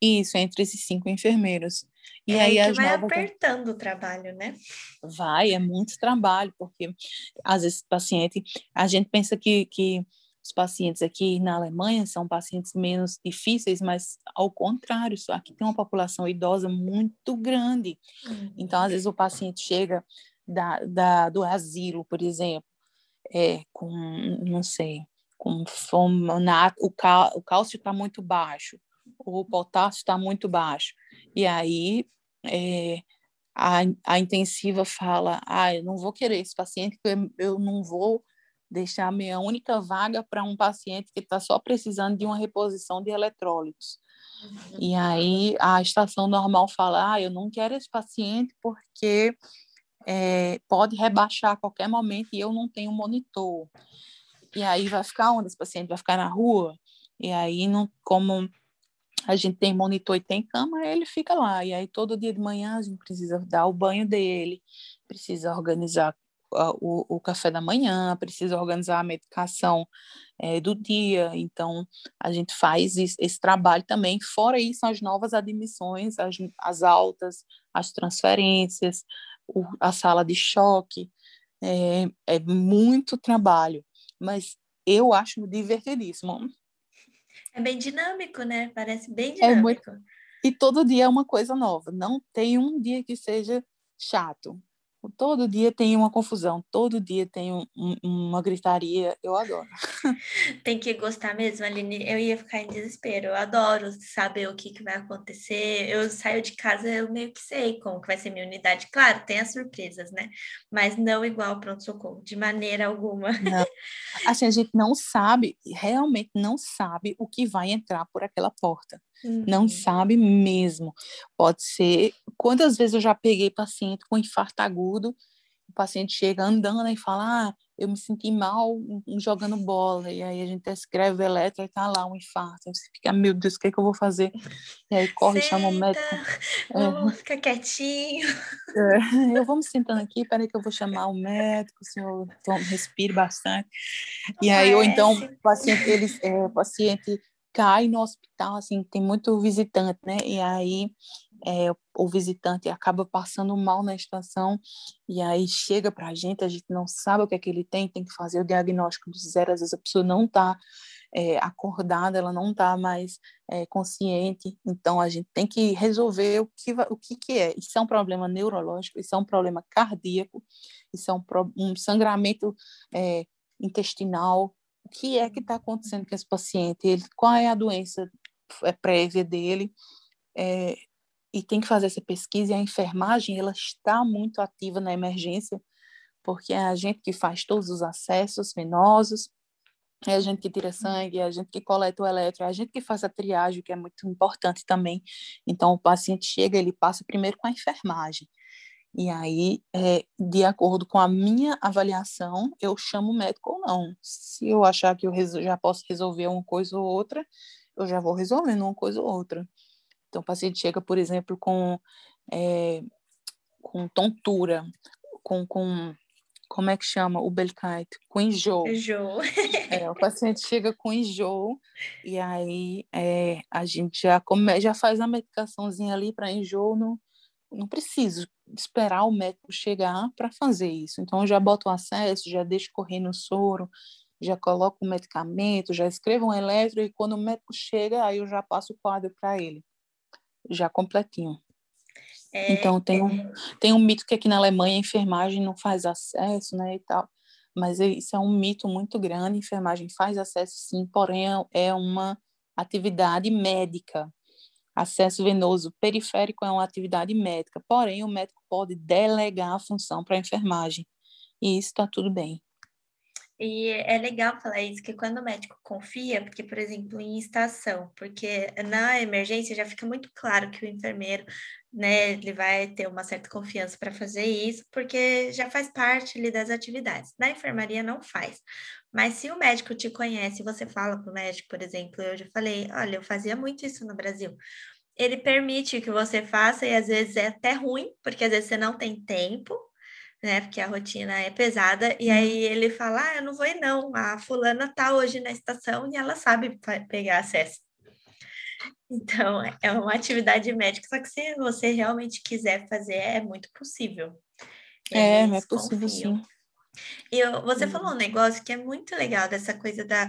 Isso, entre esses cinco enfermeiros. E é aí, aí que vai novas... apertando o trabalho, né? Vai, é muito trabalho, porque às vezes o paciente, a gente pensa que, que os pacientes aqui na Alemanha são pacientes menos difíceis, mas ao contrário, aqui tem uma população idosa muito grande. Uhum. Então, às vezes o paciente chega da, da, do asilo, por exemplo, é, com, não sei, com fome, o, cal, o cálcio está muito baixo, o potássio está muito baixo. E aí é, a, a intensiva fala: ah, eu não vou querer esse paciente, eu, eu não vou deixar a minha única vaga para um paciente que está só precisando de uma reposição de eletrólitos. Uhum. E aí a estação normal fala: ah, eu não quero esse paciente porque é, pode rebaixar a qualquer momento e eu não tenho monitor. E aí vai ficar onde esse paciente? Vai ficar na rua? E aí, não, como a gente tem monitor e tem cama, ele fica lá. E aí todo dia de manhã a gente precisa dar o banho dele, precisa organizar o, o café da manhã, precisa organizar a medicação é, do dia. Então a gente faz esse, esse, trabalho também. Fora isso, as novas admissões, as, as altas, as transferências, o, a sala de choque. É, é muito trabalho, mas eu acho divertidíssimo. É bem dinâmico, né? Parece bem dinâmico. É muito... E todo dia é uma coisa nova. Não tem um dia que seja chato. Todo dia tem uma confusão, todo dia tem um, um, uma gritaria, eu adoro. Tem que gostar mesmo, Aline. Eu ia ficar em desespero. Eu adoro saber o que, que vai acontecer. Eu saio de casa, eu meio que sei como que vai ser minha unidade. Claro, tem as surpresas, né? Mas não igual pronto-socorro, de maneira alguma. Não. Assim, a gente não sabe, realmente não sabe o que vai entrar por aquela porta. Uhum. Não sabe mesmo. Pode ser. Quantas vezes eu já peguei paciente com infarto agudo, o paciente chega andando e fala: Ah, eu me senti mal jogando bola. E aí a gente escreve o eletro e tá lá um infarto. Você fica, meu Deus, o que é que eu vou fazer? E aí corre, Senta, chama o médico. Vamos é. ficar quietinho. É, eu vou me sentando aqui, peraí que eu vou chamar o médico, o senhor respire bastante. E aí, ou então, o paciente, ele, é, o paciente cai no hospital, assim, tem muito visitante, né? E aí é, o visitante acaba passando mal na estação e aí chega para a gente, a gente não sabe o que é que ele tem, tem que fazer o diagnóstico do zero, às vezes a pessoa não está é, acordada, ela não está mais é, consciente, então a gente tem que resolver o que, o que, que é. Isso é um problema neurológico, isso é um problema cardíaco, isso é um, um sangramento é, intestinal, o que é que está acontecendo com esse paciente, ele, qual é a doença é, prévia dele, é, e tem que fazer essa pesquisa, e a enfermagem ela está muito ativa na emergência, porque é a gente que faz todos os acessos venosos, é a gente que tira sangue, é a gente que coleta o eletro, é a gente que faz a triagem, que é muito importante também. Então, o paciente chega, ele passa primeiro com a enfermagem. E aí, é, de acordo com a minha avaliação, eu chamo o médico ou não. Se eu achar que eu já posso resolver uma coisa ou outra, eu já vou resolvendo uma coisa ou outra. Então, o paciente chega, por exemplo, com, é, com tontura, com, com como é que chama o Belkite? Com enjoo. Enjoo. é, o paciente chega com enjoo e aí é, a gente já, come, já faz a medicaçãozinha ali para enjoo, não, não preciso esperar o médico chegar para fazer isso. Então, eu já boto o acesso, já deixo correr no soro, já coloco o medicamento, já escrevo um eletro e quando o médico chega, aí eu já passo o quadro para ele, já completinho. É, então, tem um, é... tem um mito que aqui na Alemanha a enfermagem não faz acesso, né, e tal. Mas isso é um mito muito grande, a enfermagem faz acesso sim, porém é uma atividade médica. Acesso venoso periférico é uma atividade médica, porém o médico pode delegar a função para a enfermagem. E isso está tudo bem. E é legal falar isso, que quando o médico confia, porque, por exemplo, em estação, porque na emergência já fica muito claro que o enfermeiro, né, ele vai ter uma certa confiança para fazer isso, porque já faz parte ali das atividades. Na enfermaria não faz. Mas se o médico te conhece, você fala para o médico, por exemplo, eu já falei, olha, eu fazia muito isso no Brasil. Ele permite que você faça, e às vezes é até ruim, porque às vezes você não tem tempo, né? Porque a rotina é pesada, e aí uhum. ele fala: Ah, eu não vou ir, não. A fulana tá hoje na estação e ela sabe pegar acesso. Então, é uma atividade médica, só que se você realmente quiser fazer, é muito possível. É, é possível, sim. E eu, você falou um negócio que é muito legal dessa coisa da,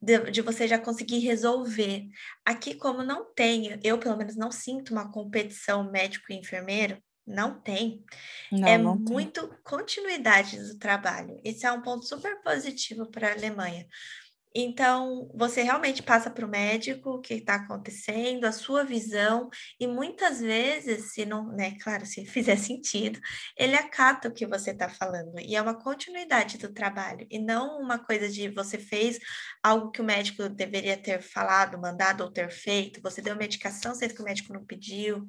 de, de, você já conseguir resolver. Aqui, como não tem, eu pelo menos não sinto uma competição médico e enfermeiro, não tem. Não, é não muito tem. continuidade do trabalho. Isso é um ponto super positivo para a Alemanha. Então, você realmente passa para o médico o que está acontecendo, a sua visão, e muitas vezes, se não, né, claro, se fizer sentido, ele acata o que você está falando, e é uma continuidade do trabalho, e não uma coisa de você fez algo que o médico deveria ter falado, mandado ou ter feito, você deu medicação, sendo que o médico não pediu.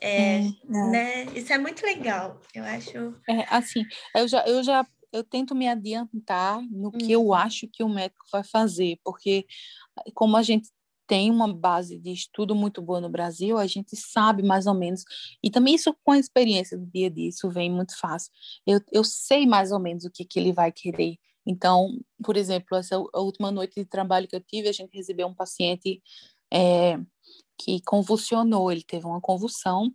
É, é, né? Isso é muito legal, eu acho. É, assim, eu já, eu já eu tento me adiantar no que eu uhum. acho que o médico vai fazer, porque como a gente tem uma base de estudo muito boa no Brasil, a gente sabe mais ou menos, e também isso com a experiência do dia a dia, isso vem muito fácil. Eu, eu sei mais ou menos o que, que ele vai querer. Então, por exemplo, essa última noite de trabalho que eu tive, a gente recebeu um paciente é, que convulsionou, ele teve uma convulsão,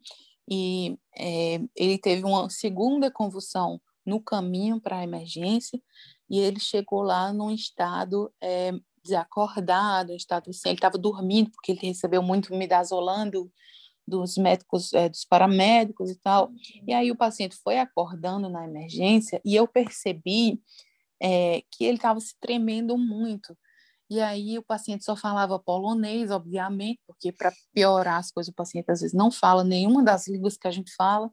e é, ele teve uma segunda convulsão no caminho para a emergência e ele chegou lá num estado é, desacordado, um estado assim, ele estava dormindo porque ele recebeu muito midazolam do, dos médicos, é, dos paramédicos e tal. E aí o paciente foi acordando na emergência e eu percebi é, que ele estava se tremendo muito. E aí o paciente só falava polonês, obviamente, porque para piorar as coisas, o paciente às vezes não fala nenhuma das línguas que a gente fala.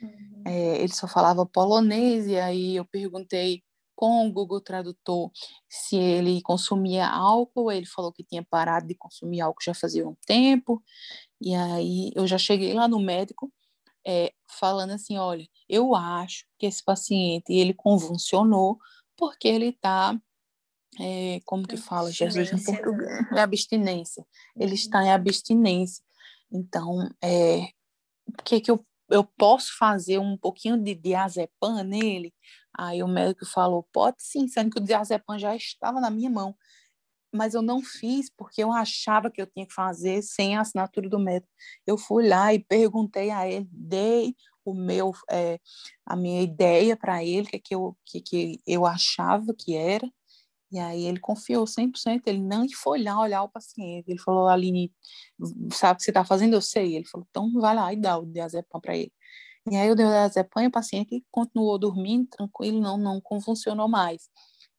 Uhum. É, ele só falava polonês, e aí eu perguntei com o Google Tradutor se ele consumia álcool, ele falou que tinha parado de consumir álcool já fazia um tempo, e aí eu já cheguei lá no médico é, falando assim, olha, eu acho que esse paciente, ele convulsionou porque ele está é, como que fala Jesus em português? É abstinência. Ele está uhum. em abstinência. Então, é, o que que eu, eu posso fazer um pouquinho de diazepam nele? Aí o médico falou, pode sim, sendo que o diazepam já estava na minha mão. Mas eu não fiz porque eu achava que eu tinha que fazer sem a assinatura do médico. Eu fui lá e perguntei a ele, dei o meu, é, a minha ideia para ele, que, que, eu, que, que eu achava que era, e aí ele confiou 100%, ele não foi lá olhar o paciente. Ele falou, Aline, sabe o que você está fazendo? Eu sei. Ele falou, então vai lá e dá o diazepam para ele. E aí eu dei o diazepam e o paciente continuou dormindo tranquilo, não, não convulsionou mais.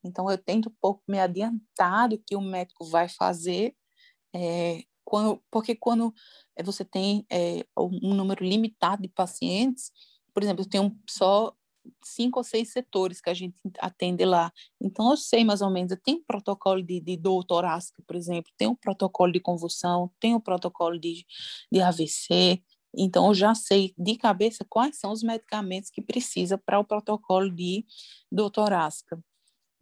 Então eu tento um pouco me adiantar do que o médico vai fazer, é, quando, porque quando você tem é, um número limitado de pacientes, por exemplo, eu tenho só cinco ou seis setores que a gente atende lá. Então, eu sei mais ou menos, eu tenho um protocolo de, de dor torácica, por exemplo, tem um protocolo de convulsão, tem um protocolo de, de AVC, então eu já sei de cabeça quais são os medicamentos que precisa para o protocolo de dor torácica.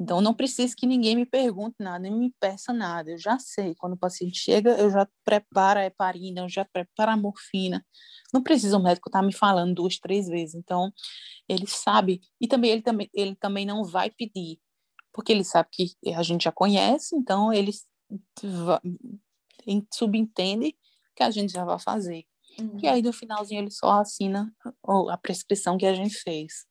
Então, não precisa que ninguém me pergunte nada, nem me peça nada. Eu já sei. Quando o paciente chega, eu já preparo a heparina, eu já preparo a morfina. Não precisa o médico estar tá me falando duas, três vezes. Então, ele sabe. E também ele, também ele também não vai pedir, porque ele sabe que a gente já conhece, então ele subentende que a gente já vai fazer. Uhum. E aí, no finalzinho, ele só assina a prescrição que a gente fez.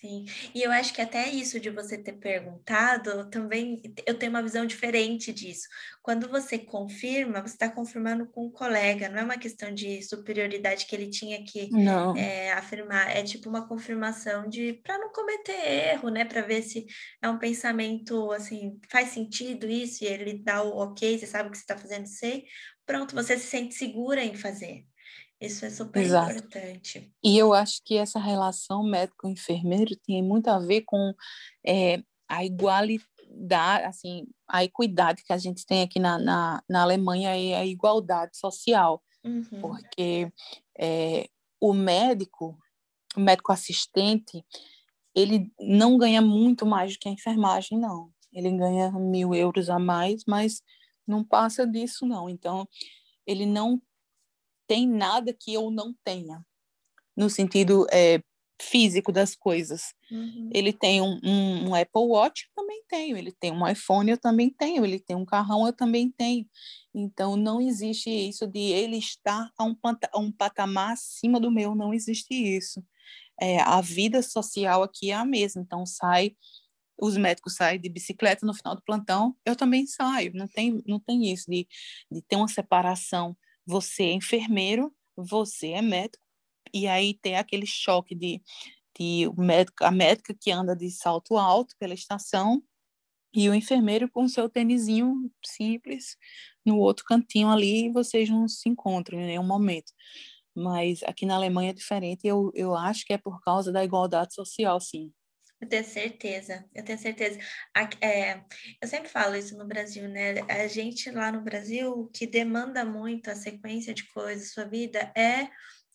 Sim, e eu acho que até isso de você ter perguntado, também eu tenho uma visão diferente disso. Quando você confirma, você está confirmando com um colega, não é uma questão de superioridade que ele tinha que é, afirmar, é tipo uma confirmação de para não cometer erro, né? Para ver se é um pensamento assim, faz sentido isso, e ele dá o ok, você sabe o que você está fazendo, sei. Pronto, você se sente segura em fazer. Isso é super Exato. importante. E eu acho que essa relação médico-enfermeiro tem muito a ver com é, a igualdade, assim, a equidade que a gente tem aqui na, na, na Alemanha e a igualdade social. Uhum. Porque é, o médico, o médico assistente, ele não ganha muito mais do que a enfermagem, não. Ele ganha mil euros a mais, mas não passa disso, não. Então, ele não tem nada que eu não tenha, no sentido é, físico das coisas. Uhum. Ele tem um, um, um, Apple Watch, eu também tenho. Ele tem um iPhone, eu também tenho. Ele tem um carrão, eu também tenho. Então, não existe isso de ele estar a um, um patamar acima do meu, não existe isso. É, a vida social aqui é a mesma, então sai os médicos saem de bicicleta no final do plantão, eu também saio, não tem, não tem isso de, de ter uma separação você é enfermeiro, você é médico, e aí tem aquele choque de, de médico, a médica que anda de salto alto pela estação e o enfermeiro com seu tênisinho simples no outro cantinho ali e vocês não se encontram em nenhum momento. Mas aqui na Alemanha é diferente, eu, eu acho que é por causa da igualdade social, sim. Eu tenho certeza, eu tenho certeza. É, eu sempre falo isso no Brasil, né? A gente lá no Brasil, que demanda muito a sequência de coisas, sua vida, é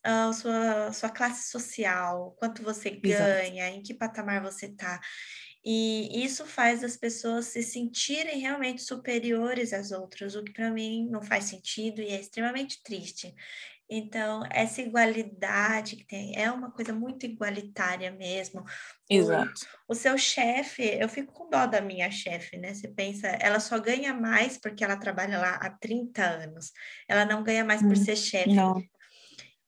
a sua, sua classe social, quanto você ganha, Exato. em que patamar você está. E isso faz as pessoas se sentirem realmente superiores às outras, o que para mim não faz sentido e é extremamente triste. Então, essa igualdade que tem é uma coisa muito igualitária mesmo. Exato. O, o seu chefe, eu fico com dó da minha chefe, né? Você pensa, ela só ganha mais porque ela trabalha lá há 30 anos. Ela não ganha mais por hum, ser chefe. Não.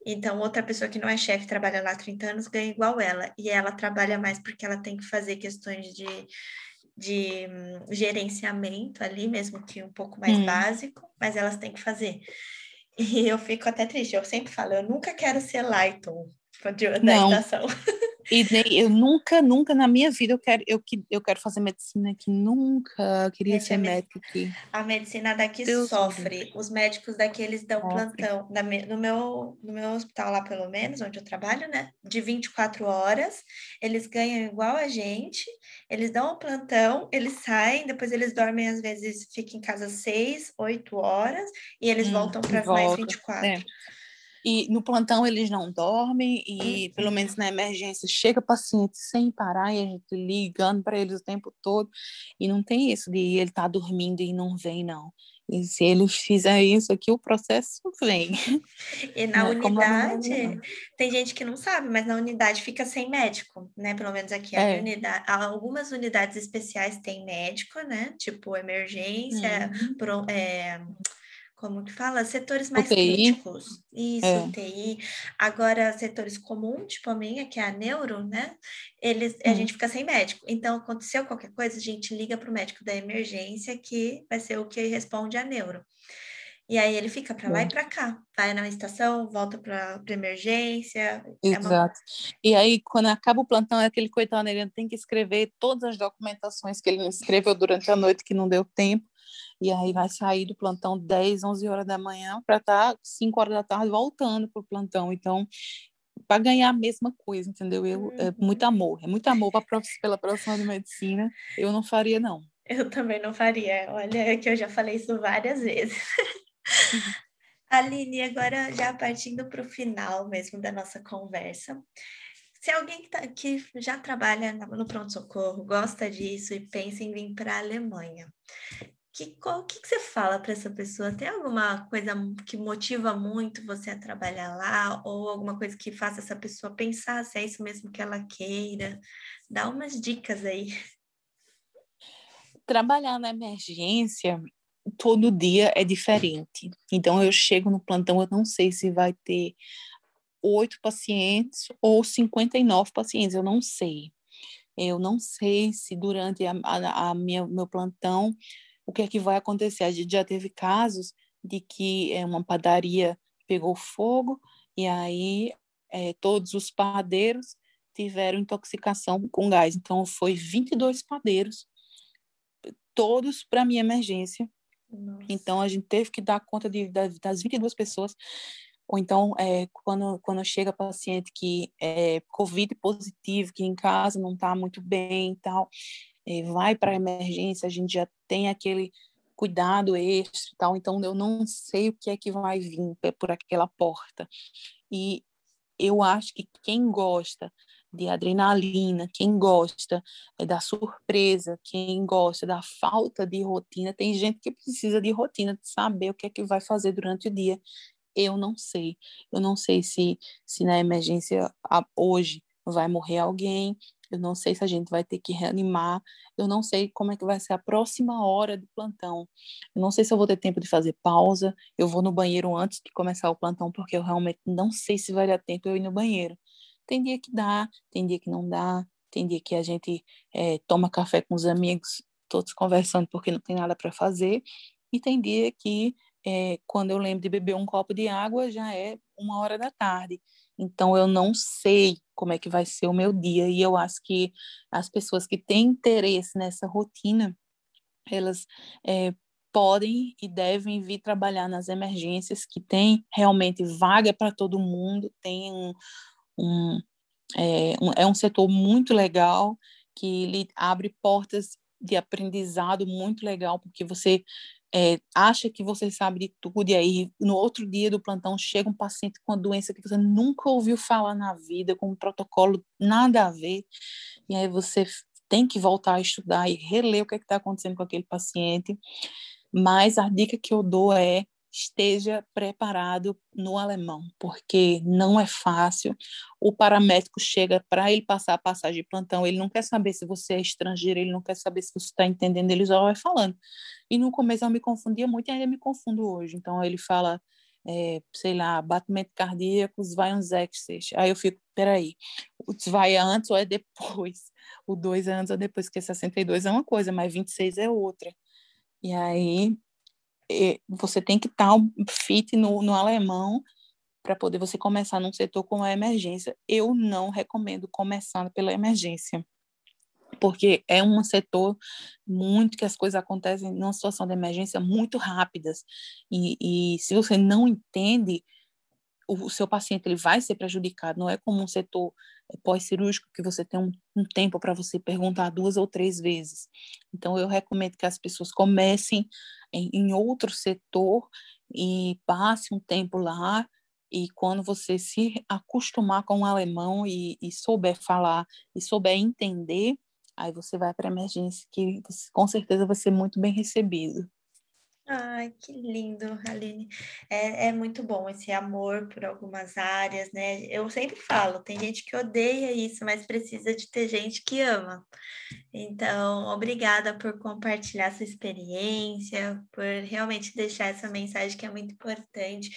Então, outra pessoa que não é chefe, trabalha lá há 30 anos, ganha igual ela. E ela trabalha mais porque ela tem que fazer questões de, de um, gerenciamento ali, mesmo que um pouco mais hum. básico, mas elas têm que fazer. E eu fico até triste, eu sempre falo, eu nunca quero ser Lighton da Não. estação. E nem, eu nunca, nunca na minha vida eu quero, eu, eu quero fazer medicina aqui, nunca queria Gente, ser med- médica aqui. A medicina daqui Deus sofre. Os médicos daqui, eles dão Sofre. plantão. Na no, meu, no meu hospital lá, pelo menos, onde eu trabalho, né? De 24 horas, eles ganham igual a gente, eles dão o plantão, eles saem, depois eles dormem, às vezes ficam em casa 6, 8 horas, e eles Hum, voltam para mais volta, 24. é. E no plantão eles não dormem, e Uhum. pelo menos na emergência chega paciente sem parar e a gente ligando para eles o tempo todo. E não tem isso de ele estar dormindo e não vem, não. E se ele fizer isso aqui, o processo vem. E na Não é unidade, não. tem gente que não sabe, mas na unidade fica sem médico, né? Pelo menos aqui, É. unidade, algumas unidades especiais têm médico, né? Tipo emergência, Uhum. pro- é, como que fala? Setores mais UTI. críticos. Isso, É. UTI. Agora, setores comuns, tipo a minha, que é a neuro, né? Eles, a Hum. gente fica sem médico. Então, aconteceu qualquer coisa, a gente liga para o médico da emergência, que vai ser o que responde a neuro. E aí ele fica para lá É. e para cá. Vai na estação, volta para emergência. É uma- Exato. E aí, quando acaba o plantão, é aquele coitado, ele tem que escrever todas as documentações que ele não escreveu durante a noite, que não deu tempo. E aí vai sair do plantão 10, 11 horas da manhã para estar 5 horas da tarde voltando para o plantão. Então, para ganhar a mesma coisa, entendeu? Eu, é Uhum. muito amor, é muito amor pra, pela profissão de medicina. Eu não faria, não. Eu também não faria. Olha, que eu já falei isso várias vezes. Aline, agora já partindo para o final mesmo da nossa conversa. Se alguém que, tá- que já trabalha no pronto-socorro, gosta disso e pensa em vir para a Alemanha, que, qual- que, que você fala para essa pessoa? Tem alguma coisa que motiva muito você a trabalhar lá? Ou alguma coisa que faça essa pessoa pensar se é isso mesmo que ela queira? Dá umas dicas aí. Trabalhar na emergência todo dia é diferente. Então, eu chego no plantão, eu não sei se vai ter oito pacientes ou 59 pacientes, eu não sei. Eu não sei se durante a, a, a minha, meu plantão o que é que vai acontecer. A gente já teve casos de que é, uma padaria pegou fogo e aí é, todos os padeiros tiveram intoxicação com gás. Então, foi 22 padeiros, todos para minha emergência. Nossa. Então, a gente teve que dar conta de, das 22 pessoas. Ou então, é, quando, quando chega paciente que é Covid positivo, que em casa não está muito bem e tal, é, vai para a emergência, a gente já tem aquele cuidado extra tal. Então, eu não sei o que é que vai vir por aquela porta. E eu acho que quem gosta de adrenalina, quem gosta é, da surpresa, quem gosta da falta de rotina, tem gente que precisa de rotina, de saber o que é que vai fazer durante o dia. Eu não sei. Eu não sei se, se na emergência hoje vai morrer alguém, eu não sei se a gente vai ter que reanimar, eu não sei como é que vai ser a próxima hora do plantão. Eu não sei se eu vou ter tempo de fazer pausa, eu vou no banheiro antes de começar o plantão, porque eu realmente não sei se vai dar tempo eu ir no banheiro. Tem dia que dá, tem dia que não dá, tem dia que a gente é, toma café com os amigos, todos conversando porque não tem nada para fazer, e tem dia que é, quando eu lembro de beber um copo de água já é uma hora da tarde. Então eu não sei como é que vai ser o meu dia. E eu acho que as pessoas que têm interesse nessa rotina, elas é, podem e devem vir trabalhar nas emergências que tem realmente vaga para todo mundo, tem um, um, é, um, é um setor muito legal que lhe abre portas de aprendizado muito legal, porque você é, acha que você sabe de tudo, e aí no outro dia do plantão chega um paciente com uma doença que você nunca ouviu falar na vida, com um protocolo nada a ver, e aí você tem que voltar a estudar e reler o que é está acontecendo com aquele paciente. Mas a dica que eu dou é esteja preparado no alemão, porque não é fácil. O paramédico chega para ele passar a passagem de plantão, ele não quer saber se você é estrangeiro, ele não quer saber se você está entendendo, ele só vai falando. E no começo eu me confundia muito e ainda me confundo hoje. Então ele fala, é, sei lá, batimento cardíaco, vai uns exes. Aí eu fico, peraí, o vai é antes ou é depois? O 2 é antes ou depois, porque 62 é uma coisa, mas 26 é outra. E aí você tem que estar fit no, no alemão para poder você começar num setor com a emergência. Eu não recomendo começar pela emergência, porque é um setor muito que as coisas acontecem numa situação de emergência muito rápidas e, e se você não entende o, seu paciente ele vai ser prejudicado. Não é como um setor é, pós-cirúrgico que você tem um, um tempo para você perguntar duas ou três vezes. Então, eu recomendo que as pessoas comecem em, em outro setor e passe um tempo lá e quando você se acostumar com o alemão e, e souber falar e souber entender, aí você vai para emergência, que com certeza vai ser muito bem recebido. Ai, que lindo, Aline. É, é muito bom esse amor por algumas áreas, né? Eu sempre falo, tem gente que odeia isso, mas precisa de ter gente que ama. Então, obrigada por compartilhar sua experiência, por realmente deixar essa mensagem que é muito importante,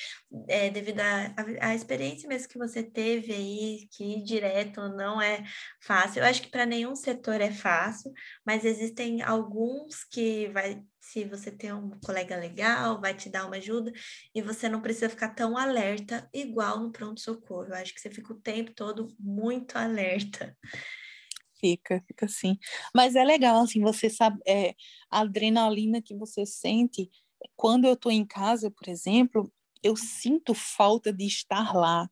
é, devido à experiência mesmo que você teve aí, que ir direto não é fácil. Eu acho que para nenhum setor é fácil, mas existem alguns que vai se você tem um colega legal, vai te dar uma ajuda e você não precisa ficar tão alerta igual no pronto-socorro. Eu acho que você fica o tempo todo muito alerta. Fica, fica assim. Mas é legal, assim, você sabe, é, a adrenalina que você sente quando eu estou em casa, por exemplo, eu sinto falta de estar lá,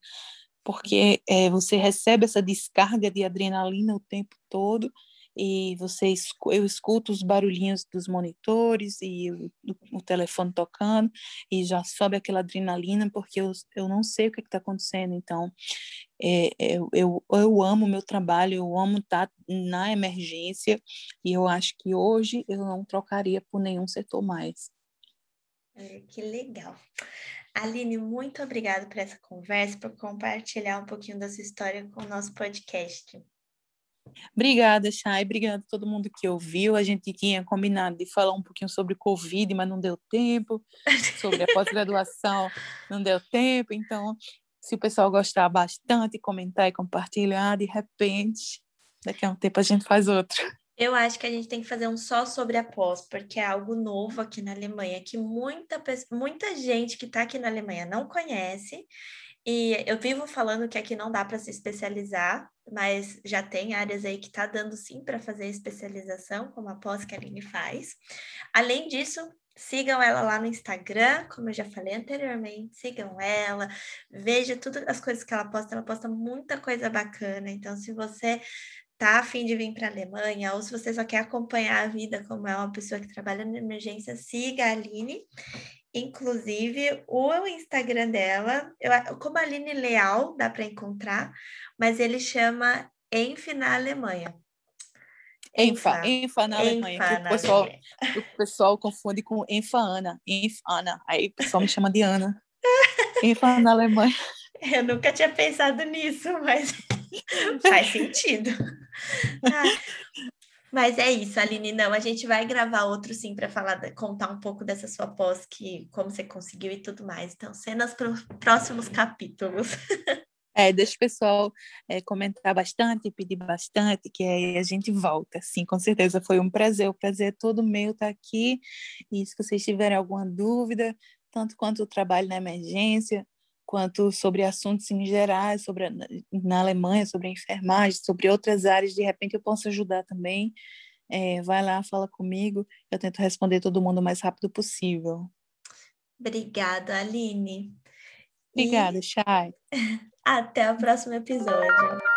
porque é, você recebe essa descarga de adrenalina o tempo todo e você eu escuto os barulhinhos dos monitores e o, o telefone tocando e já sobe aquela adrenalina porque eu, eu não sei o que está acontecendo. Então é, eu, eu, eu amo meu trabalho eu amo estar tá na emergência e eu acho que hoje eu não trocaria por nenhum setor mais. É, que legal. Aline, muito obrigada por essa conversa, por compartilhar um pouquinho da sua história com o nosso podcast. Obrigada, Chay. Obrigada a todo mundo que ouviu. A gente tinha combinado de falar um pouquinho sobre Covid, mas não deu tempo. Sobre a pós-graduação, não deu tempo. Então, se o pessoal gostar bastante, comentar e compartilhar, de repente, daqui a um tempo a gente faz outro. Eu acho que a gente tem que fazer um só sobre a pós, porque é algo novo aqui na Alemanha, que muita, muita gente que está aqui na Alemanha não conhece. E eu vivo falando que aqui não dá para se especializar, mas já tem áreas aí que está dando sim para fazer especialização, como a pós que a Aline faz. Além disso, sigam ela lá no Instagram, como eu já falei anteriormente, sigam ela, veja todas as coisas que ela posta, ela posta muita coisa bacana. Então, se você tá afim de vir para a Alemanha, ou se você só quer acompanhar a vida como é uma pessoa que trabalha na emergência, siga a Aline. Inclusive, o Instagram dela, eu, como Aline Leal, dá para encontrar, mas ele chama Enf na Alemanha. Enfa, Enfa na Alemanha. Enfa o, pessoal, Alemanha. o pessoal confunde com Enfa Ana, Enfa Ana. Aí o pessoal me chama de Ana. Enfa na Alemanha. Eu nunca tinha pensado nisso, mas faz sentido. Ah, mas é isso, Aline. Não, a gente vai gravar outro sim para falar, contar um pouco dessa sua pós, que como você conseguiu e tudo mais. Então, cenas para os próximos capítulos. É, deixa o pessoal é, comentar bastante, pedir bastante, que aí a gente volta. Sim, com certeza foi um prazer. O prazer é todo meu estar aqui. E se vocês tiverem alguma dúvida, tanto quanto o trabalho na emergência, quanto sobre assuntos em geral, sobre a, na Alemanha, sobre a enfermagem, sobre outras áreas, de repente eu posso ajudar também. É, vai lá, fala comigo, eu tento responder todo mundo o mais rápido possível. Obrigada, Aline. Obrigada, e... Chay. Até o próximo episódio.